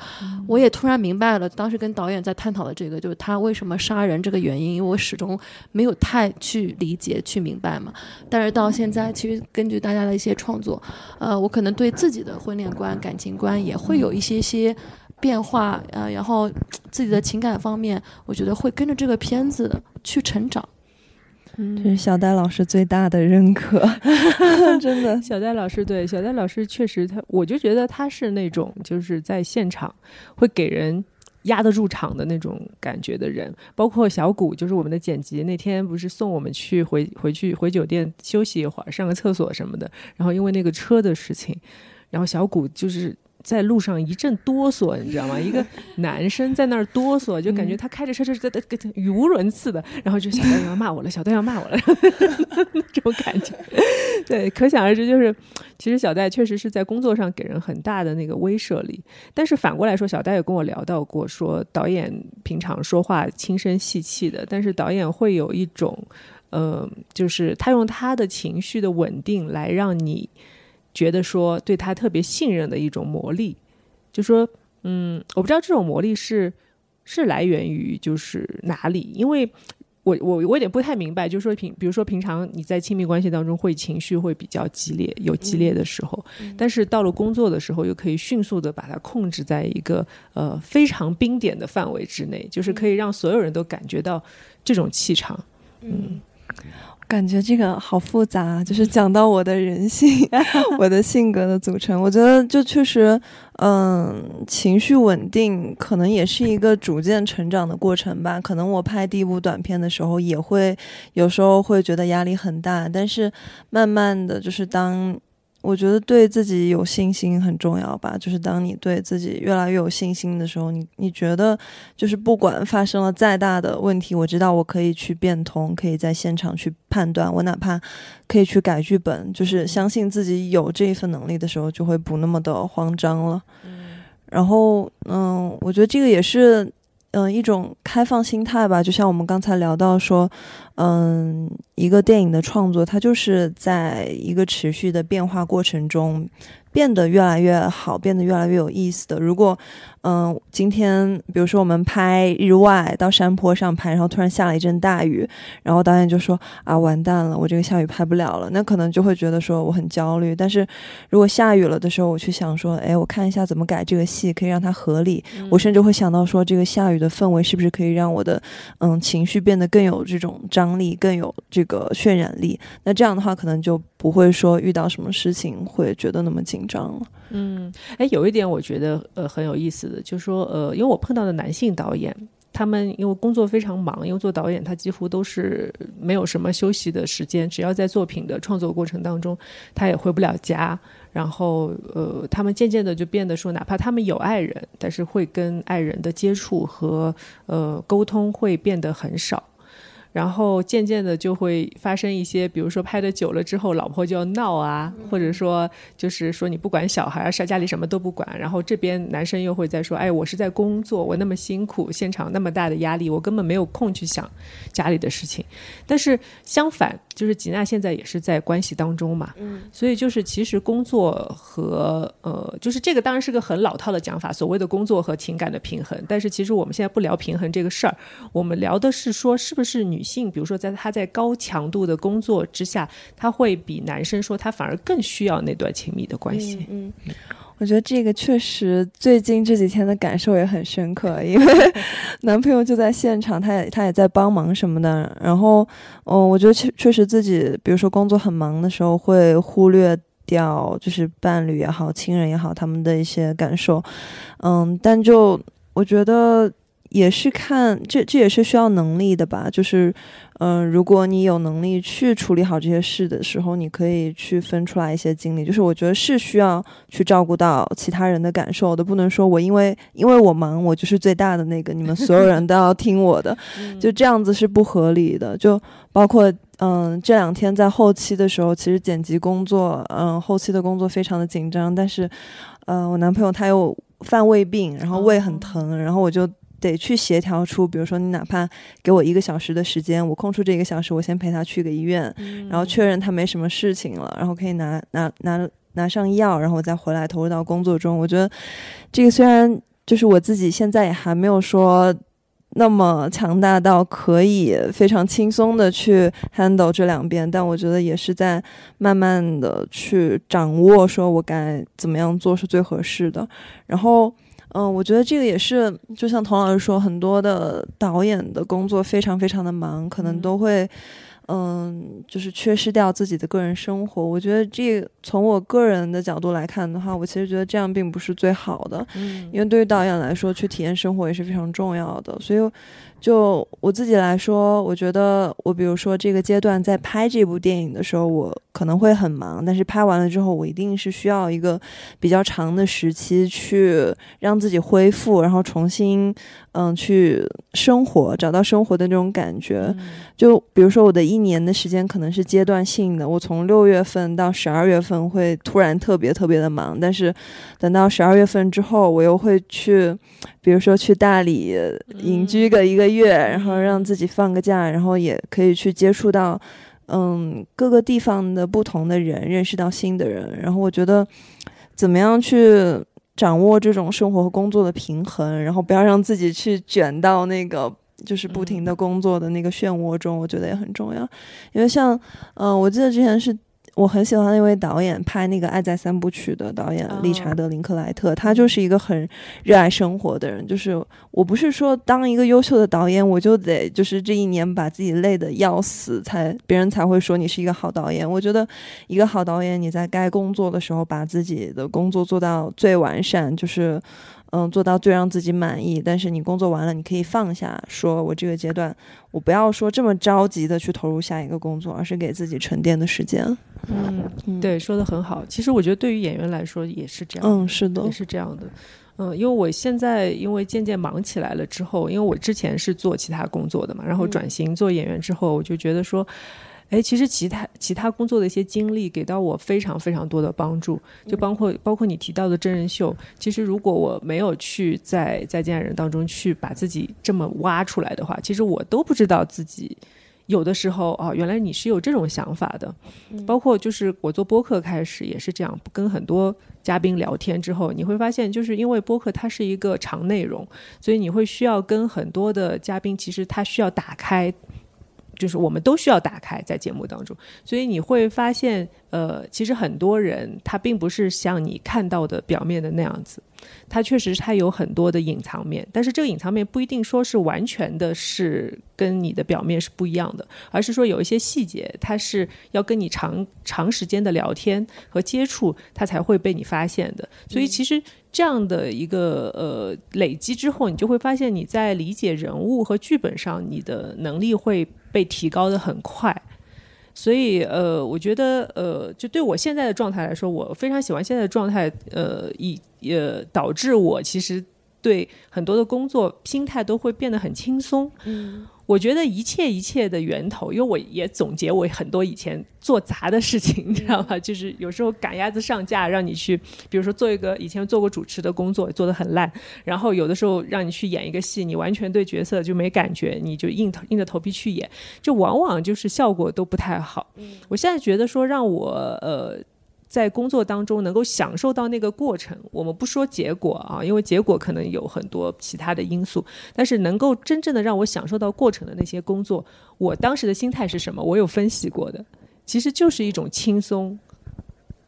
我也突然明白了当时跟导演在探讨的这个，就是他为什么杀人这个原因，因为我始终没有太去理解、去明白嘛。但是到现在，其实根据大家的一些创作，呃，我可能对自己的婚恋观、感情观也会有一些些变化，呃，然后自己的情感方面，我觉得会跟着这个片子去成长。这是小戴老师最大的认可，真的。小戴老师对小戴老师确实，他我就觉得他是那种就是在现场会给人压得住场的那种感觉的人，包括小谷，就是我们的剪辑。那天不是送我们去回回去回酒店休息一会儿，上个厕所什么的。然后因为那个车的事情，然后小谷就是在路上一阵哆嗦，你知道吗？一个男生在那儿哆嗦，就感觉他开着车就是在在语无伦次的。然后就小段要骂我了，小段要骂我了，那种感觉。对，可想而知，就是其实小戴确实是在工作上给人很大的那个威慑力。但是反过来说，小戴也跟我聊到过，说导演平常说话轻声细气的，但是导演会有一种，呃，就是他用他的情绪的稳定来让你觉得说对他特别信任的一种魔力。就说，嗯，我不知道这种魔力是是来源于就是哪里，因为。我我我有点不太明白，就是说平，比如说平常你在亲密关系当中会情绪会比较激烈，有激烈的时候，但是到了工作的时候又可以迅速的把它控制在一个呃非常冰点的范围之内，就是可以让所有人都感觉到这种气场，嗯。感觉这个好复杂，就是讲到我的人性，我的性格的组成。我觉得就确实，嗯，情绪稳定可能也是一个逐渐成长的过程吧。可能我拍第一部短片的时候，也会有时候会觉得压力很大，但是慢慢的就是当。我觉得对自己有信心很重要吧。就是当你对自己越来越有信心的时候，你你觉得就是不管发生了再大的问题，我知道我可以去变通，可以在现场去判断。我哪怕可以去改剧本，就是相信自己有这一份能力的时候，就会不那么的慌张了。嗯，然后嗯，我觉得这个也是。嗯，一种开放心态吧，就像我们刚才聊到说，嗯，一个电影的创作，它就是在一个持续的变化过程中。变得越来越好，变得越来越有意思的。如果，嗯，今天比如说我们拍日外到山坡上拍，然后突然下了一阵大雨，然后导演就说啊，完蛋了，我这个下雨拍不了了。那可能就会觉得说我很焦虑。但是如果下雨了的时候，我去想说，哎，我看一下怎么改这个戏，可以让它合理。我甚至会想到说，这个下雨的氛围是不是可以让我的嗯情绪变得更有这种张力，更有这个渲染力。那这样的话，可能就不会说遇到什么事情会觉得那么紧。紧张了，嗯，哎，有一点我觉得呃很有意思就说呃，因为我碰到的男性导演，他们因为工作非常忙，因为做导演他几乎都是没有什么休息的时间，只要在作品的创作过程当中，他也回不了家，然后呃，他们渐渐的就变得说，哪怕他们有爱人，但是会跟爱人的接触和呃沟通会变得很少。然后渐渐的就会发生一些，比如说拍的久了之后，老婆就要闹啊，或者说就是说你不管小孩，在家里什么都不管。然后这边男生又会在说，哎，我是在工作，我那么辛苦，现场那么大的压力，我根本没有空去想家里的事情。但是相反，就是吉娜现在也是在关系当中嘛，嗯，所以就是其实工作和呃，就是这个当然是个很老套的讲法，所谓的工作和情感的平衡。但是其实我们现在不聊平衡这个事儿，我们聊的是说是不是女。女性，比如说，在她在高强度的工作之下，她会比男生说，她反而更需要那段亲密的关系。嗯，我觉得这个确实，最近这几天的感受也很深刻，因为 男朋友就在现场，他也他也在帮忙什么的。然后，嗯，我觉得确确实自己，比如说工作很忙的时候，会忽略掉就是伴侣也好、亲人也好他们的一些感受。嗯，但就我觉得。也是看这，这也是需要能力的吧。就是，嗯，如果你有能力去处理好这些事的时候，你可以去分出来一些精力。就是我觉得是需要去照顾到其他人的感受的，不能说我因为因为我忙，我就是最大的那个，你们所有人都要听我的，就这样子是不合理的。就包括，嗯，这两天在后期的时候，其实剪辑工作，嗯，后期的工作非常的紧张。但是，呃，我男朋友他又犯胃病，然后胃很疼，然后我就。得去协调出，比如说你哪怕给我一个小时的时间，我空出这一个小时，我先陪他去个医院，然后确认他没什么事情了，然后可以拿拿拿拿上药，然后我再回来投入到工作中。我觉得这个虽然就是我自己现在也还没有说那么强大到可以非常轻松的去 handle 这两边，但我觉得也是在慢慢的去掌握，说我该怎么样做是最合适的，然后。嗯，我觉得这个也是，就像童老师说，很多的导演的工作非常非常的忙，可能都会，嗯，就是缺失掉自己的个人生活。我觉得这从我个人的角度来看的话，我其实觉得这样并不是最好的。嗯，因为对于导演来说，去体验生活也是非常重要的。所以，就我自己来说，我觉得我比如说这个阶段在拍这部电影的时候，我可能会很忙，但是拍完了之后，我一定是需要一个比较长的时期去让自己恢复，然后重新嗯去生活，找到生活的那种感觉。就比如说我的一年的时间可能是阶段性的，我从六月份到十二月份会突然特别特别的忙，但是等到十二月份之后，我又会去，比如说去大理隐居个一个月，然后让自己放个假，然后也可以去接触到嗯各个地方的不同的人，认识到新的人。然后我觉得怎么样去掌握这种生活和工作的平衡，然后不要让自己去卷到那个。就是不停的工作的那个漩涡中，我觉得也很重要。因为像，嗯，我记得之前是我很喜欢那位导演拍那个《爱在三部曲》的导演理查德·林克莱特，他就是一个很热爱生活的人。就是我不是说当一个优秀的导演，我就得就是这一年把自己累得要死，才别人才会说你是一个好导演。我觉得一个好导演，你在该工作的时候把自己的工作做到最完善，就是。嗯，做到最让自己满意，但是你工作完了，你可以放下，说我这个阶段，我不要说这么着急的去投入下一个工作，而是给自己沉淀的时间。嗯，对，说的很好。其实我觉得对于演员来说也是这样。嗯，是的，也是这样的。嗯，因为我现在因为渐渐忙起来了之后，因为我之前是做其他工作的嘛，然后转型做演员之后，我就觉得说。哎，其实其他其他工作的一些经历给到我非常非常多的帮助，就包括包括你提到的真人秀。其实如果我没有去在在见人当中去把自己这么挖出来的话，其实我都不知道自己有的时候哦，原来你是有这种想法的。包括就是我做播客开始也是这样，跟很多嘉宾聊天之后，你会发现，就是因为播客它是一个长内容，所以你会需要跟很多的嘉宾，其实他需要打开。就是我们都需要打开在节目当中，所以你会发现，呃，其实很多人他并不是像你看到的表面的那样子，他确实它有很多的隐藏面，但是这个隐藏面不一定说是完全的是跟你的表面是不一样的，而是说有一些细节，它是要跟你长长时间的聊天和接触，它才会被你发现的。所以其实这样的一个呃累积之后，你就会发现你在理解人物和剧本上，你的能力会。被提高的很快，所以呃，我觉得呃，就对我现在的状态来说，我非常喜欢现在的状态，呃，以呃导致我其实对很多的工作心态都会变得很轻松。嗯。我觉得一切一切的源头，因为我也总结我很多以前做杂的事情，你知道吧？就是有时候赶鸭子上架，让你去，比如说做一个以前做过主持的工作，做的很烂，然后有的时候让你去演一个戏，你完全对角色就没感觉，你就硬头硬着头皮去演，就往往就是效果都不太好。我现在觉得说让我呃。在工作当中能够享受到那个过程，我们不说结果啊，因为结果可能有很多其他的因素。但是能够真正的让我享受到过程的那些工作，我当时的心态是什么？我有分析过的，其实就是一种轻松，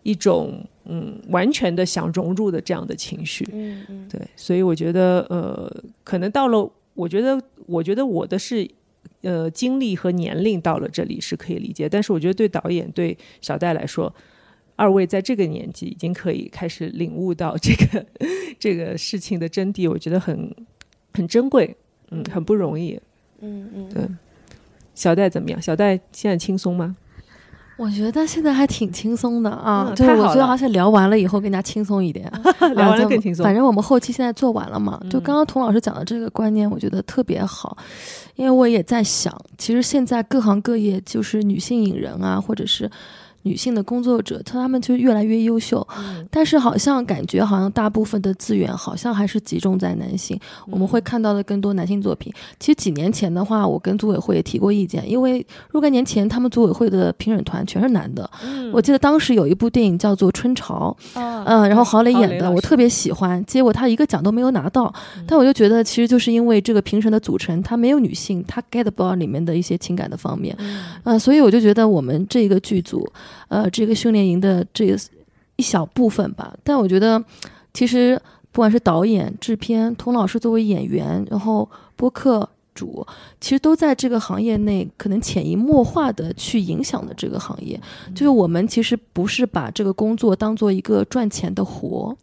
一种嗯完全的想融入的这样的情绪。嗯嗯，对，所以我觉得呃，可能到了，我觉得我觉得我的是呃经历和年龄到了这里是可以理解，但是我觉得对导演对小戴来说。二位在这个年纪已经可以开始领悟到这个这个事情的真谛，我觉得很很珍贵，嗯，很不容易，嗯嗯。对，小戴怎么样？小戴现在轻松吗？我觉得现在还挺轻松的啊，就是我觉得好像聊完了以后更加轻松一点，聊完了更轻松。反正我们后期现在做完了嘛，就刚刚童老师讲的这个观念，我觉得特别好，因为我也在想，其实现在各行各业就是女性影人啊，或者是。女性的工作者，她们就越来越优秀，但是好像感觉好像大部分的资源好像还是集中在男性。我们会看到的更多男性作品。其实几年前的话，我跟组委会也提过意见，因为若干年前他们组委会的评审团全是男的。我记得当时有一部电影叫做《春潮》，嗯，然后郝蕾演的，我特别喜欢。结果他一个奖都没有拿到，但我就觉得其实就是因为这个评审的组成，他没有女性，他 get 不到里面的一些情感的方面，嗯，所以我就觉得我们这个剧组。呃，这个训练营的这个一小部分吧，但我觉得，其实不管是导演、制片，童老师作为演员，然后播客主，其实都在这个行业内可能潜移默化的去影响的这个行业。就是我们其实不是把这个工作当做一个赚钱的活，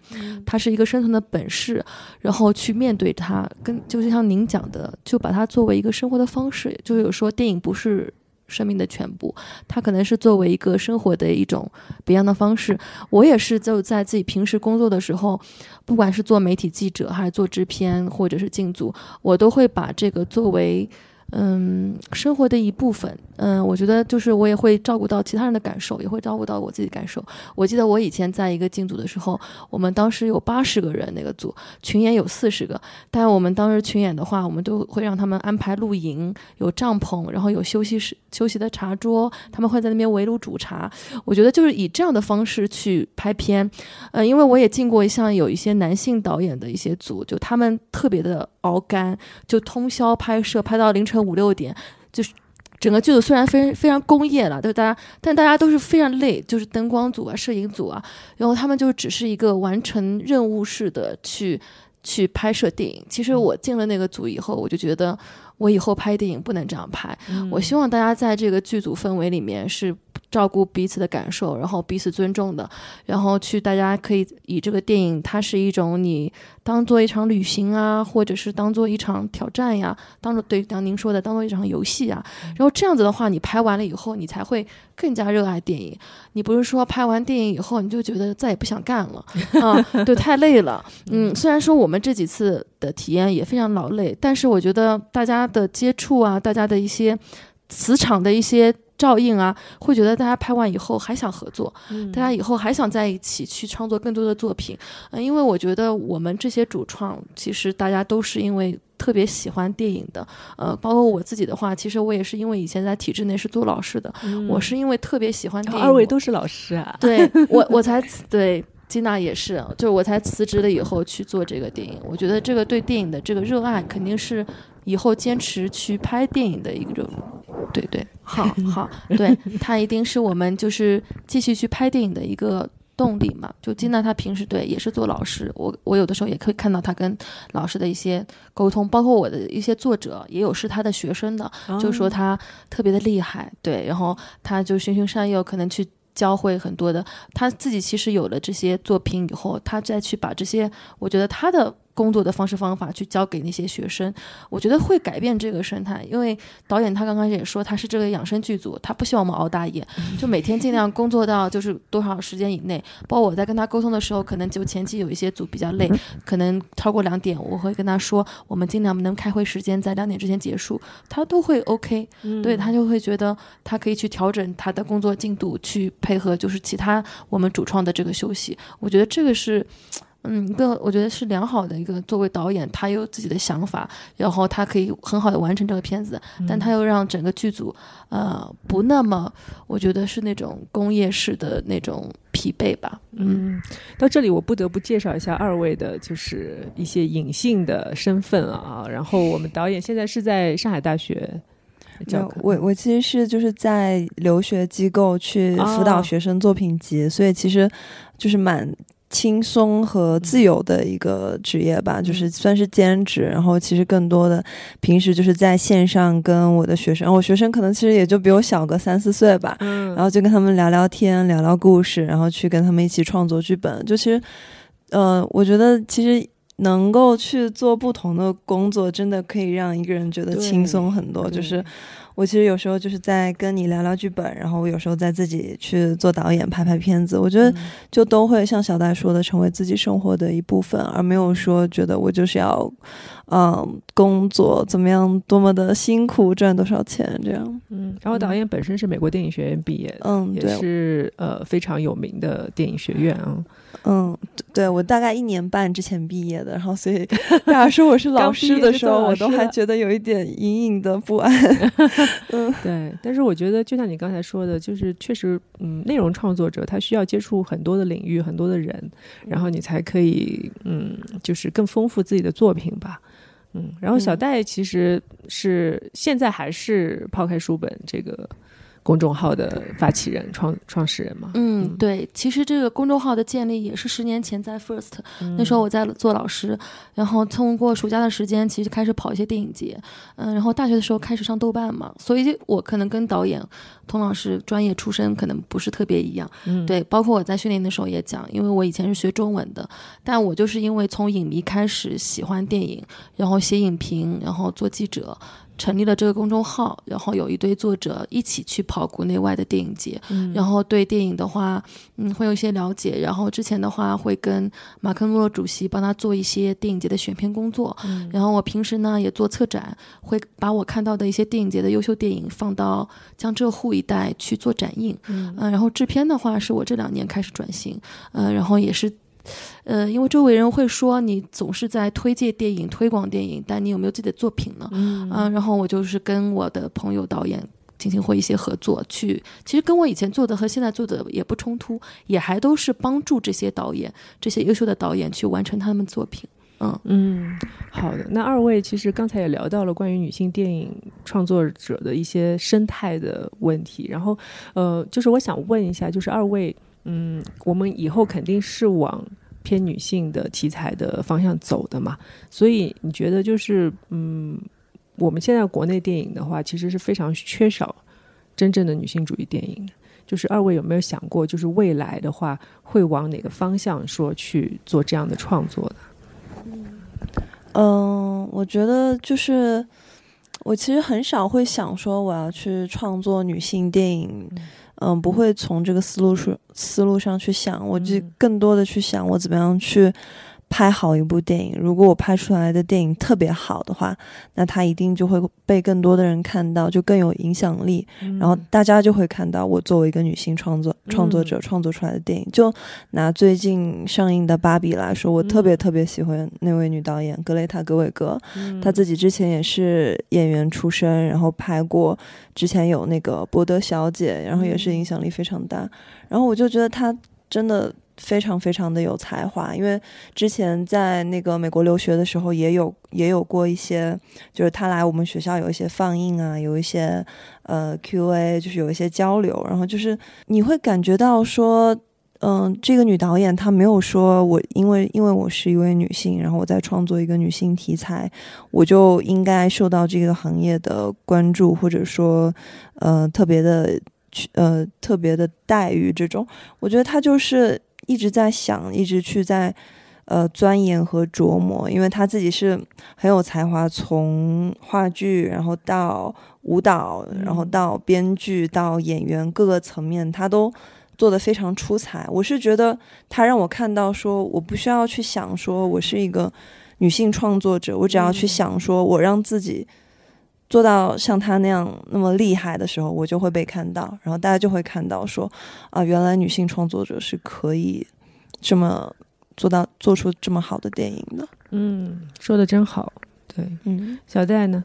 它是一个生存的本事，然后去面对它，跟就像您讲的，就把它作为一个生活的方式。就是有说电影不是。生命的全部，它可能是作为一个生活的一种别样的方式。我也是就在自己平时工作的时候，不管是做媒体记者，还是做制片，或者是进组，我都会把这个作为。嗯，生活的一部分。嗯，我觉得就是我也会照顾到其他人的感受，也会照顾到我自己感受。我记得我以前在一个进组的时候，我们当时有八十个人那个组，群演有四十个。但我们当时群演的话，我们都会让他们安排露营，有帐篷，然后有休息室、休息的茶桌，他们会在那边围炉煮茶。我觉得就是以这样的方式去拍片。呃，因为我也进过像有一些男性导演的一些组，就他们特别的熬干，就通宵拍摄，拍到凌晨。五六点，就是整个剧组虽然非非常工业了，对大家，但大家都是非常累，就是灯光组啊、摄影组啊，然后他们就只是一个完成任务式的去去拍摄电影。其实我进了那个组以后，我就觉得我以后拍电影不能这样拍。我希望大家在这个剧组氛围里面是。照顾彼此的感受，然后彼此尊重的，然后去大家可以以这个电影，它是一种你当做一场旅行啊，或者是当做一场挑战呀，当做对像您说的当做一场游戏啊，然后这样子的话，你拍完了以后，你才会更加热爱电影。你不是说拍完电影以后你就觉得再也不想干了 啊？对，太累了。嗯，虽然说我们这几次的体验也非常劳累，但是我觉得大家的接触啊，大家的一些磁场的一些。照应啊，会觉得大家拍完以后还想合作，大家以后还想在一起去创作更多的作品。嗯，因为我觉得我们这些主创，其实大家都是因为特别喜欢电影的。呃，包括我自己的话，其实我也是因为以前在体制内是做老师的，我是因为特别喜欢电影。二位都是老师啊？对，我我才对金娜也是，就是我才辞职了以后去做这个电影。我觉得这个对电影的这个热爱，肯定是以后坚持去拍电影的一种。对对，好 好，对他一定是我们就是继续去拍电影的一个动力嘛。就金娜，她平时对也是做老师，我我有的时候也可以看到她跟老师的一些沟通，包括我的一些作者也有是他的学生的，就说他特别的厉害，对，然后他就循循善诱，可能去教会很多的，他自己其实有了这些作品以后，他再去把这些，我觉得他的。工作的方式方法去教给那些学生，我觉得会改变这个生态。因为导演他刚开始也说他是这个养生剧组，他不希望我们熬大夜，就每天尽量工作到就是多少时间以内。包括我在跟他沟通的时候，可能就前期有一些组比较累，可能超过两点，我会跟他说，我们尽量能开会时间在两点之前结束，他都会 OK。对他就会觉得他可以去调整他的工作进度，去配合就是其他我们主创的这个休息。我觉得这个是。嗯，一个我觉得是良好的一个作为导演，他有自己的想法，然后他可以很好的完成这个片子，但他又让整个剧组，呃，不那么，我觉得是那种工业式的那种疲惫吧。嗯，到这里我不得不介绍一下二位的，就是一些隐性的身份啊。然后我们导演现在是在上海大学我我其实是就是在留学机构去辅导学生作品集，所以其实就是蛮。轻松和自由的一个职业吧，就是算是兼职。然后其实更多的平时就是在线上跟我的学生，我学生可能其实也就比我小个三四岁吧。嗯，然后就跟他们聊聊天，聊聊故事，然后去跟他们一起创作剧本。就其实，呃，我觉得其实能够去做不同的工作，真的可以让一个人觉得轻松很多。就是。我其实有时候就是在跟你聊聊剧本，然后我有时候在自己去做导演、拍拍片子。我觉得就都会像小戴说的，成为自己生活的一部分，而没有说觉得我就是要，嗯，工作怎么样，多么的辛苦，赚多少钱这样。嗯，然后导演本身是美国电影学院毕业，嗯，也是呃非常有名的电影学院啊。嗯，对，我大概一年半之前毕业的，然后所以 大家说我是老师的时候，我都还觉得有一点隐隐的不安。嗯，对，但是我觉得就像你刚才说的，就是确实，嗯，内容创作者他需要接触很多的领域、很多的人，然后你才可以，嗯，就是更丰富自己的作品吧。嗯，然后小戴其实是现在还是抛开书本这个公众号的发起人、创创始人嘛。嗯，对，其实这个公众号的建立也是十年前在 First，那时候我在做老师，然后通过暑假的时间，其实开始跑一些电影节，嗯，然后大学的时候开始上豆瓣嘛，所以我可能跟导演童老师专业出身可能不是特别一样。嗯，对，包括我在训练的时候也讲，因为我以前是学中文的，但我就是因为从影迷开始喜欢电影，然后写影评，然后做记者。成立了这个公众号，然后有一堆作者一起去跑国内外的电影节，然后对电影的话，嗯，会有一些了解。然后之前的话会跟马克·穆洛主席帮他做一些电影节的选片工作。然后我平时呢也做策展，会把我看到的一些电影节的优秀电影放到江浙沪一带去做展映。嗯，然后制片的话是我这两年开始转型，嗯，然后也是。呃，因为周围人会说你总是在推介电影、推广电影，但你有没有自己的作品呢？嗯，然后我就是跟我的朋友导演进行过一些合作，去其实跟我以前做的和现在做的也不冲突，也还都是帮助这些导演、这些优秀的导演去完成他们作品。嗯嗯，好的。那二位其实刚才也聊到了关于女性电影创作者的一些生态的问题，然后呃，就是我想问一下，就是二位。嗯，我们以后肯定是往偏女性的题材的方向走的嘛，所以你觉得就是，嗯，我们现在国内电影的话，其实是非常缺少真正的女性主义电影的。就是二位有没有想过，就是未来的话会往哪个方向说去做这样的创作的？嗯，我觉得就是我其实很少会想说我要去创作女性电影。嗯，不会从这个思路上思路上去想，我就更多的去想我怎么样去。拍好一部电影，如果我拍出来的电影特别好的话，那它一定就会被更多的人看到，就更有影响力。然后大家就会看到我作为一个女性创作创作者创作出来的电影。就拿最近上映的《芭比》来说，我特别特别喜欢那位女导演格雷塔·格韦格，她自己之前也是演员出身，然后拍过之前有那个《伯德小姐》，然后也是影响力非常大。然后我就觉得她真的。非常非常的有才华，因为之前在那个美国留学的时候，也有也有过一些，就是他来我们学校有一些放映啊，有一些呃 Q&A，就是有一些交流，然后就是你会感觉到说，嗯，这个女导演她没有说我因为因为我是一位女性，然后我在创作一个女性题材，我就应该受到这个行业的关注，或者说呃特别的呃特别的待遇这种，我觉得她就是。一直在想，一直去在，呃，钻研和琢磨，因为他自己是很有才华，从话剧，然后到舞蹈，然后到编剧，到演员，各个层面他都做得非常出彩。我是觉得他让我看到，说我不需要去想，说我是一个女性创作者，我只要去想，说我让自己做到像他那样那么厉害的时候，我就会被看到，然后大家就会看到说。啊，原来女性创作者是可以这么做到做出这么好的电影的。嗯，说的真好。对，嗯，小戴呢？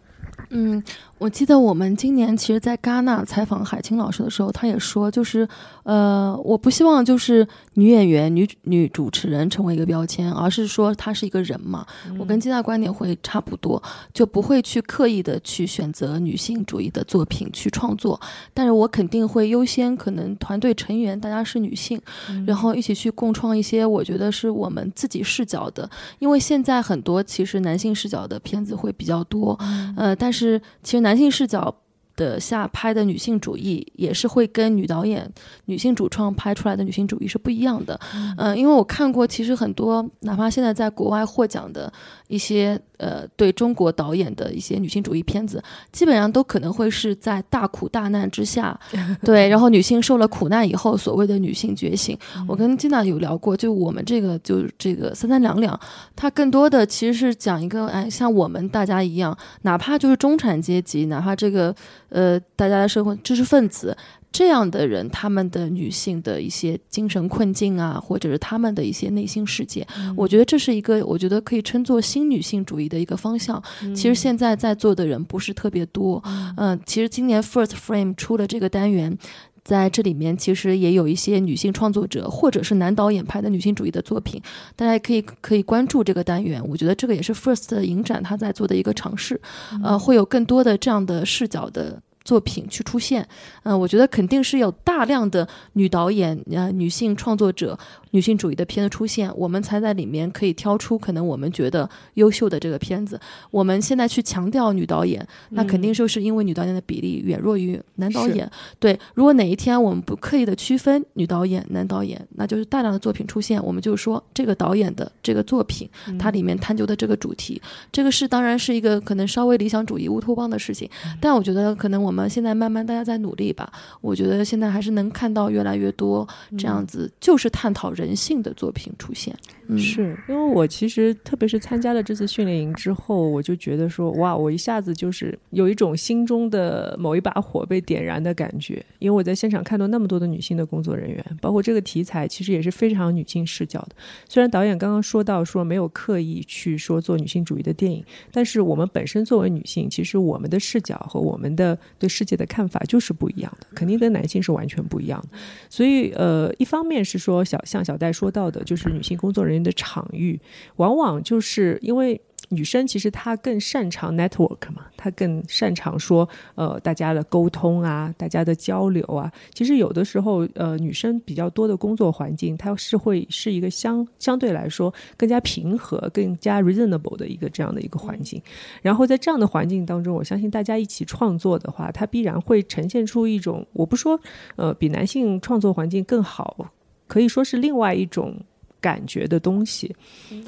嗯。我记得我们今年其实，在戛纳采访海清老师的时候，她也说，就是，呃，我不希望就是女演员、女女主持人成为一个标签，而是说她是一个人嘛。我跟金娜观点会差不多，就不会去刻意的去选择女性主义的作品去创作，但是我肯定会优先可能团队成员大家是女性，然后一起去共创一些我觉得是我们自己视角的，因为现在很多其实男性视角的片子会比较多，呃，但是其实男。性视角的下拍的女性主义，也是会跟女导演、女性主创拍出来的女性主义是不一样的。嗯，因为我看过，其实很多，哪怕现在在国外获奖的。一些呃，对中国导演的一些女性主义片子，基本上都可能会是在大苦大难之下，对，然后女性受了苦难以后，所谓的女性觉醒。我跟金娜有聊过，就我们这个，就这个三三两两，它更多的其实是讲一个，哎，像我们大家一样，哪怕就是中产阶级，哪怕这个呃，大家的社会知识分子。这样的人，他们的女性的一些精神困境啊，或者是他们的一些内心世界，我觉得这是一个，我觉得可以称作新女性主义的一个方向。其实现在在座的人不是特别多，嗯，其实今年 First Frame 出了这个单元，在这里面其实也有一些女性创作者或者是男导演拍的女性主义的作品，大家可以可以关注这个单元。我觉得这个也是 First 影展他在做的一个尝试，呃，会有更多的这样的视角的。作品去出现，嗯，我觉得肯定是有大量的女导演、呃女性创作者、女性主义的片子出现，我们才在里面可以挑出可能我们觉得优秀的这个片子。我们现在去强调女导演，那肯定就是因为女导演的比例远弱于男导演。对，如果哪一天我们不刻意的区分女导演、男导演，那就是大量的作品出现，我们就说这个导演的这个作品，它里面探究的这个主题，这个是当然是一个可能稍微理想主义、乌托邦的事情，但我觉得可能。我们现在慢慢大家在努力吧，我觉得现在还是能看到越来越多这样子，就是探讨人性的作品出现。是因为我其实特别是参加了这次训练营之后，我就觉得说哇，我一下子就是有一种心中的某一把火被点燃的感觉。因为我在现场看到那么多的女性的工作人员，包括这个题材其实也是非常女性视角的。虽然导演刚刚说到说没有刻意去说做女性主义的电影，但是我们本身作为女性，其实我们的视角和我们的对世界的看法就是不一样的，肯定跟男性是完全不一样的。所以呃，一方面是说小像小戴说到的，就是女性工作人员。的场域，往往就是因为女生其实她更擅长 network 嘛，她更擅长说呃大家的沟通啊，大家的交流啊。其实有的时候呃女生比较多的工作环境，它是会是一个相相对来说更加平和、更加 reasonable 的一个这样的一个环境。然后在这样的环境当中，我相信大家一起创作的话，它必然会呈现出一种我不说呃比男性创作环境更好，可以说是另外一种。感觉的东西，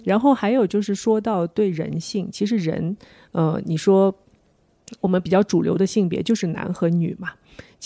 然后还有就是说到对人性，其实人，呃，你说我们比较主流的性别就是男和女嘛。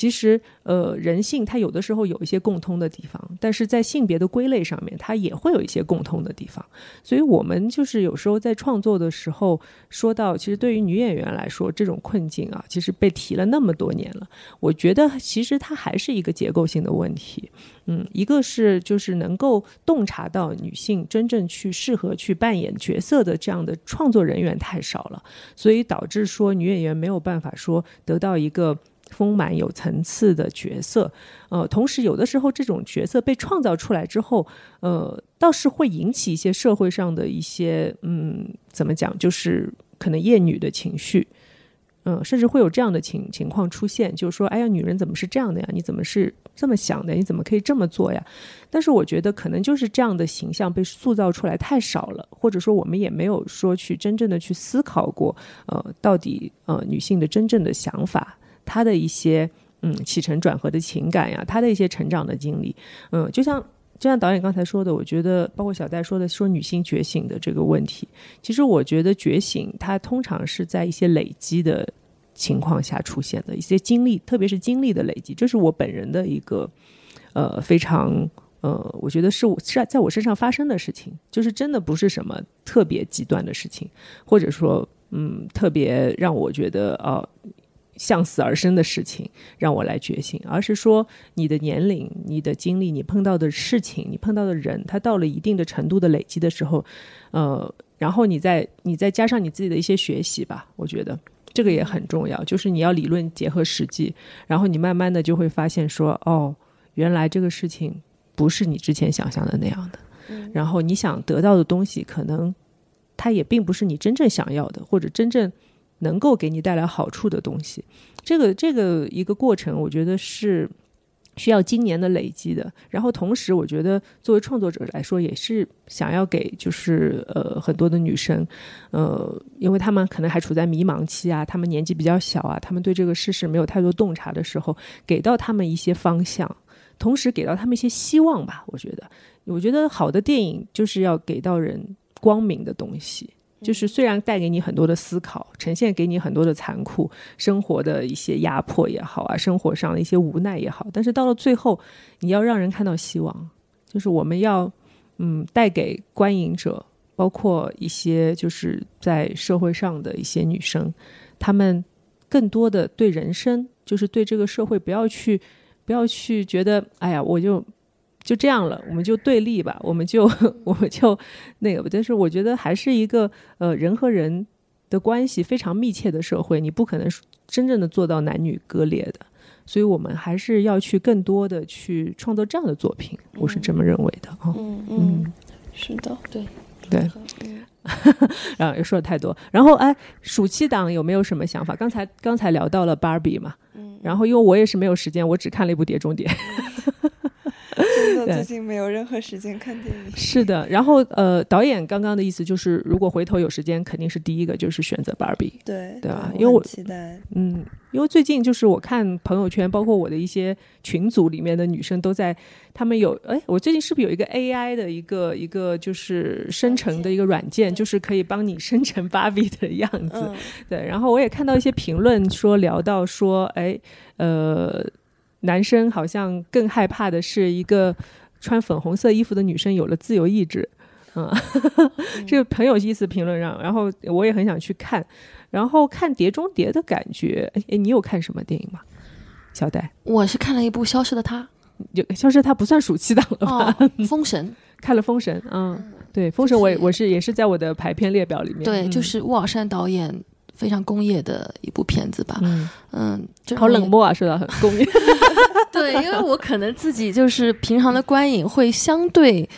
其实，呃，人性它有的时候有一些共通的地方，但是在性别的归类上面，它也会有一些共通的地方。所以，我们就是有时候在创作的时候，说到其实对于女演员来说，这种困境啊，其实被提了那么多年了。我觉得其实它还是一个结构性的问题。嗯，一个是就是能够洞察到女性真正去适合去扮演角色的这样的创作人员太少了，所以导致说女演员没有办法说得到一个。丰满有层次的角色，呃，同时有的时候这种角色被创造出来之后，呃，倒是会引起一些社会上的一些，嗯，怎么讲，就是可能厌女的情绪，嗯，甚至会有这样的情情况出现，就是说，哎呀，女人怎么是这样的呀？你怎么是这么想的？你怎么可以这么做呀？但是我觉得可能就是这样的形象被塑造出来太少了，或者说我们也没有说去真正的去思考过，呃，到底呃女性的真正的想法。他的一些嗯起承转合的情感呀，他的一些成长的经历，嗯，就像就像导演刚才说的，我觉得包括小戴说的说女性觉醒的这个问题，其实我觉得觉醒它通常是在一些累积的情况下出现的一些经历，特别是经历的累积，这是我本人的一个呃非常呃，我觉得是我是在我身上发生的事情，就是真的不是什么特别极端的事情，或者说嗯特别让我觉得呃。向死而生的事情让我来觉醒，而是说你的年龄、你的经历、你碰到的事情、你碰到的人，他到了一定的程度的累积的时候，呃，然后你再你再加上你自己的一些学习吧，我觉得这个也很重要，就是你要理论结合实际，然后你慢慢的就会发现说，哦，原来这个事情不是你之前想象的那样的，然后你想得到的东西，可能它也并不是你真正想要的，或者真正。能够给你带来好处的东西，这个这个一个过程，我觉得是需要今年的累积的。然后同时，我觉得作为创作者来说，也是想要给就是呃很多的女生，呃，因为她们可能还处在迷茫期啊，她们年纪比较小啊，她们对这个事实没有太多洞察的时候，给到她们一些方向，同时给到她们一些希望吧。我觉得，我觉得好的电影就是要给到人光明的东西。就是虽然带给你很多的思考，呈现给你很多的残酷生活的一些压迫也好啊，生活上的一些无奈也好，但是到了最后，你要让人看到希望，就是我们要嗯带给观影者，包括一些就是在社会上的一些女生，她们更多的对人生，就是对这个社会不要去不要去觉得，哎呀，我就。就这样了，我们就对立吧，我们就 我们就那个吧。但是我觉得还是一个呃人和人的关系非常密切的社会，你不可能真正的做到男女割裂的，所以我们还是要去更多的去创作这样的作品，我是这么认为的啊。嗯嗯，是的，对对。然后又说的太多，然后哎，暑期档有没有什么想法？刚才刚才聊到了芭比嘛，然后因为我也是没有时间，我只看了一部《碟中谍》。真的最近没有任何时间看电影。是的，然后呃，导演刚刚的意思就是，如果回头有时间，肯定是第一个就是选择 Barbie。对对吧？因为我期待。嗯，因为最近就是我看朋友圈，包括我的一些群组里面的女生都在，他们有哎，我最近是不是有一个 AI 的一个一个就是生成的一个软件，就是可以帮你生成 Barbie 的样子。对，然后我也看到一些评论说聊到说，哎，呃。男生好像更害怕的是一个穿粉红色衣服的女生有了自由意志，嗯，这个很有意思评论上，然后我也很想去看，然后看《碟中谍》的感觉，哎，你有看什么电影吗？小戴，我是看了一部《消失的她》，就《消失的他》不算暑期档了吧？封神 看了《封神》，嗯，对，《封神》我我是也是在我的排片列表里面，对，就是乌尔善导演。非常工业的一部片子吧，嗯。嗯，好冷漠啊，说到很工业。对，因为我可能自己就是平常的观影会相对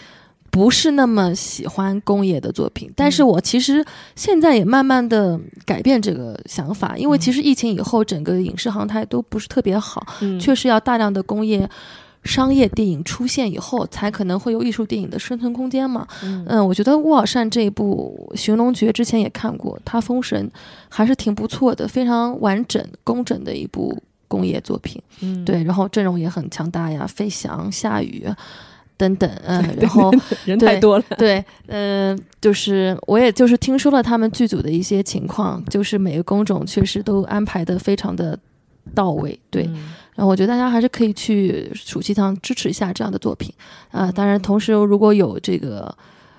不是那么喜欢工业的作品，但是我其实现在也慢慢的改变这个想法，因为其实疫情以后整个影视行态都不是特别好，确实要大量的工业。商业电影出现以后，才可能会有艺术电影的生存空间嘛。嗯，我觉得乌尔善这一部《寻龙诀》之前也看过，他《封神》还是挺不错的，非常完整、工整的一部工业作品。嗯，对，然后阵容也很强大呀，飞翔、夏雨等等。嗯，然后 人太多了。对，嗯，就是我也就是听说了他们剧组的一些情况，就是每个工种确实都安排的非常的到位。对。然后我觉得大家还是可以去暑期档支持一下这样的作品，啊，当然同时如果有这个，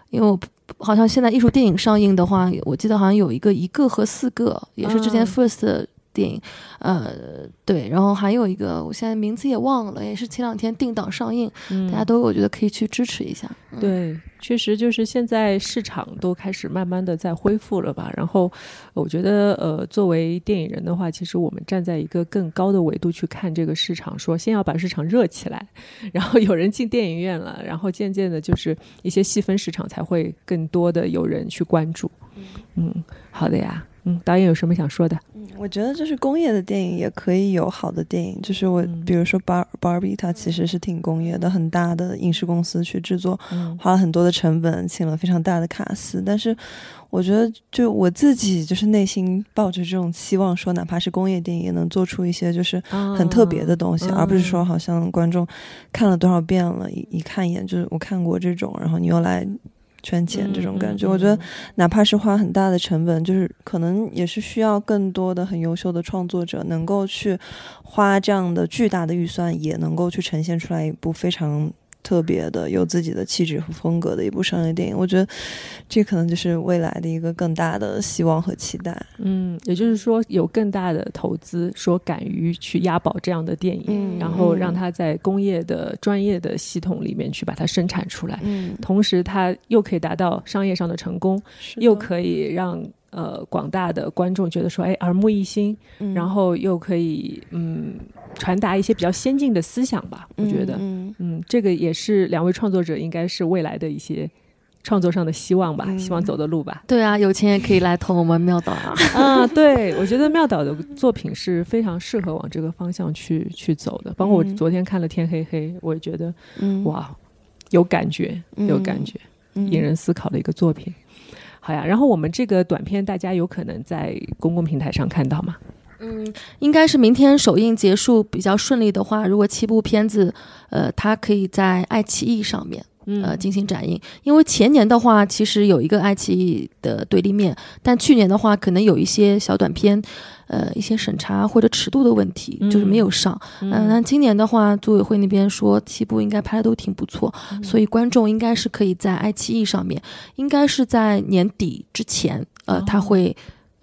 因为我好像现在艺术电影上映的话，我记得好像有一个一个和四个，也是之前 First。电影，呃，对，然后还有一个，我现在名字也忘了，也是前两天定档上映，大家都我觉得可以去支持一下。对，确实就是现在市场都开始慢慢的在恢复了吧。然后我觉得，呃，作为电影人的话，其实我们站在一个更高的维度去看这个市场，说先要把市场热起来，然后有人进电影院了，然后渐渐的，就是一些细分市场才会更多的有人去关注。嗯，好的呀。嗯，导演有什么想说的？嗯，我觉得就是工业的电影也可以有好的电影。就是我，比如说《Bar Barbie》，它其实是挺工业的，很大的影视公司去制作，花了很多的成本，请了非常大的卡司。但是，我觉得就我自己就是内心抱着这种期望，说哪怕是工业电影，也能做出一些就是很特别的东西，而不是说好像观众看了多少遍了，一一看一眼就是我看过这种，然后你又来。圈钱这种感觉，我觉得哪怕是花很大的成本，就是可能也是需要更多的很优秀的创作者，能够去花这样的巨大的预算，也能够去呈现出来一部非常。特别的有自己的气质和风格的一部商业电影，我觉得这可能就是未来的一个更大的希望和期待。嗯，也就是说有更大的投资，说敢于去押宝这样的电影，然后让它在工业的专业的系统里面去把它生产出来。嗯，同时它又可以达到商业上的成功，又可以让。呃，广大的观众觉得说，哎，耳目一新，然后又可以嗯传达一些比较先进的思想吧。我觉得，嗯，这个也是两位创作者应该是未来的一些创作上的希望吧，希望走的路吧。对啊，有钱也可以来投我们妙岛啊。啊，对，我觉得妙岛的作品是非常适合往这个方向去去走的。包括我昨天看了《天黑黑》，我也觉得，哇，有感觉，有感觉，引人思考的一个作品。好呀，然后我们这个短片大家有可能在公共平台上看到吗？嗯，应该是明天首映结束比较顺利的话，如果七部片子，呃，它可以在爱奇艺上面。呃，进行展映，因为前年的话，其实有一个爱奇艺的对立面，但去年的话，可能有一些小短片，呃，一些审查或者尺度的问题，就是没有上。嗯，那今年的话，组委会那边说七部应该拍的都挺不错，所以观众应该是可以在爱奇艺上面，应该是在年底之前，呃，他会。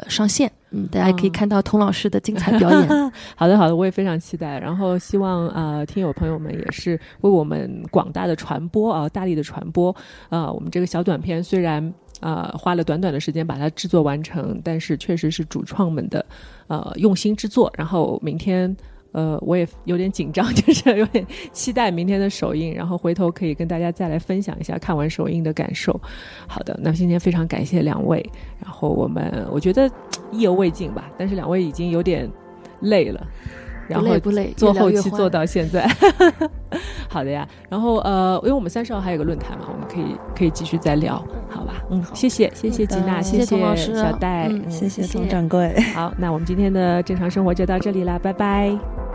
上线，嗯，大家可以看到童老师的精彩表演。好的，好的，我也非常期待。然后希望呃，听友朋友们也是为我们广大的传播啊，大力的传播啊。我们这个小短片虽然啊花了短短的时间把它制作完成，但是确实是主创们的呃用心之作。然后明天。呃，我也有点紧张，就是有点期待明天的首映，然后回头可以跟大家再来分享一下看完首映的感受。好的，那今天非常感谢两位，然后我们我觉得 意犹未尽吧，但是两位已经有点累了，然后不累，做后期做到现在。好的呀，然后呃，因为我们三十号还有个论坛嘛，我们可以可以继续再聊，好吧？嗯，谢谢谢谢吉娜，谢谢老师小戴，谢谢董掌柜。好，那我们今天的正常生活就到这里啦，拜拜。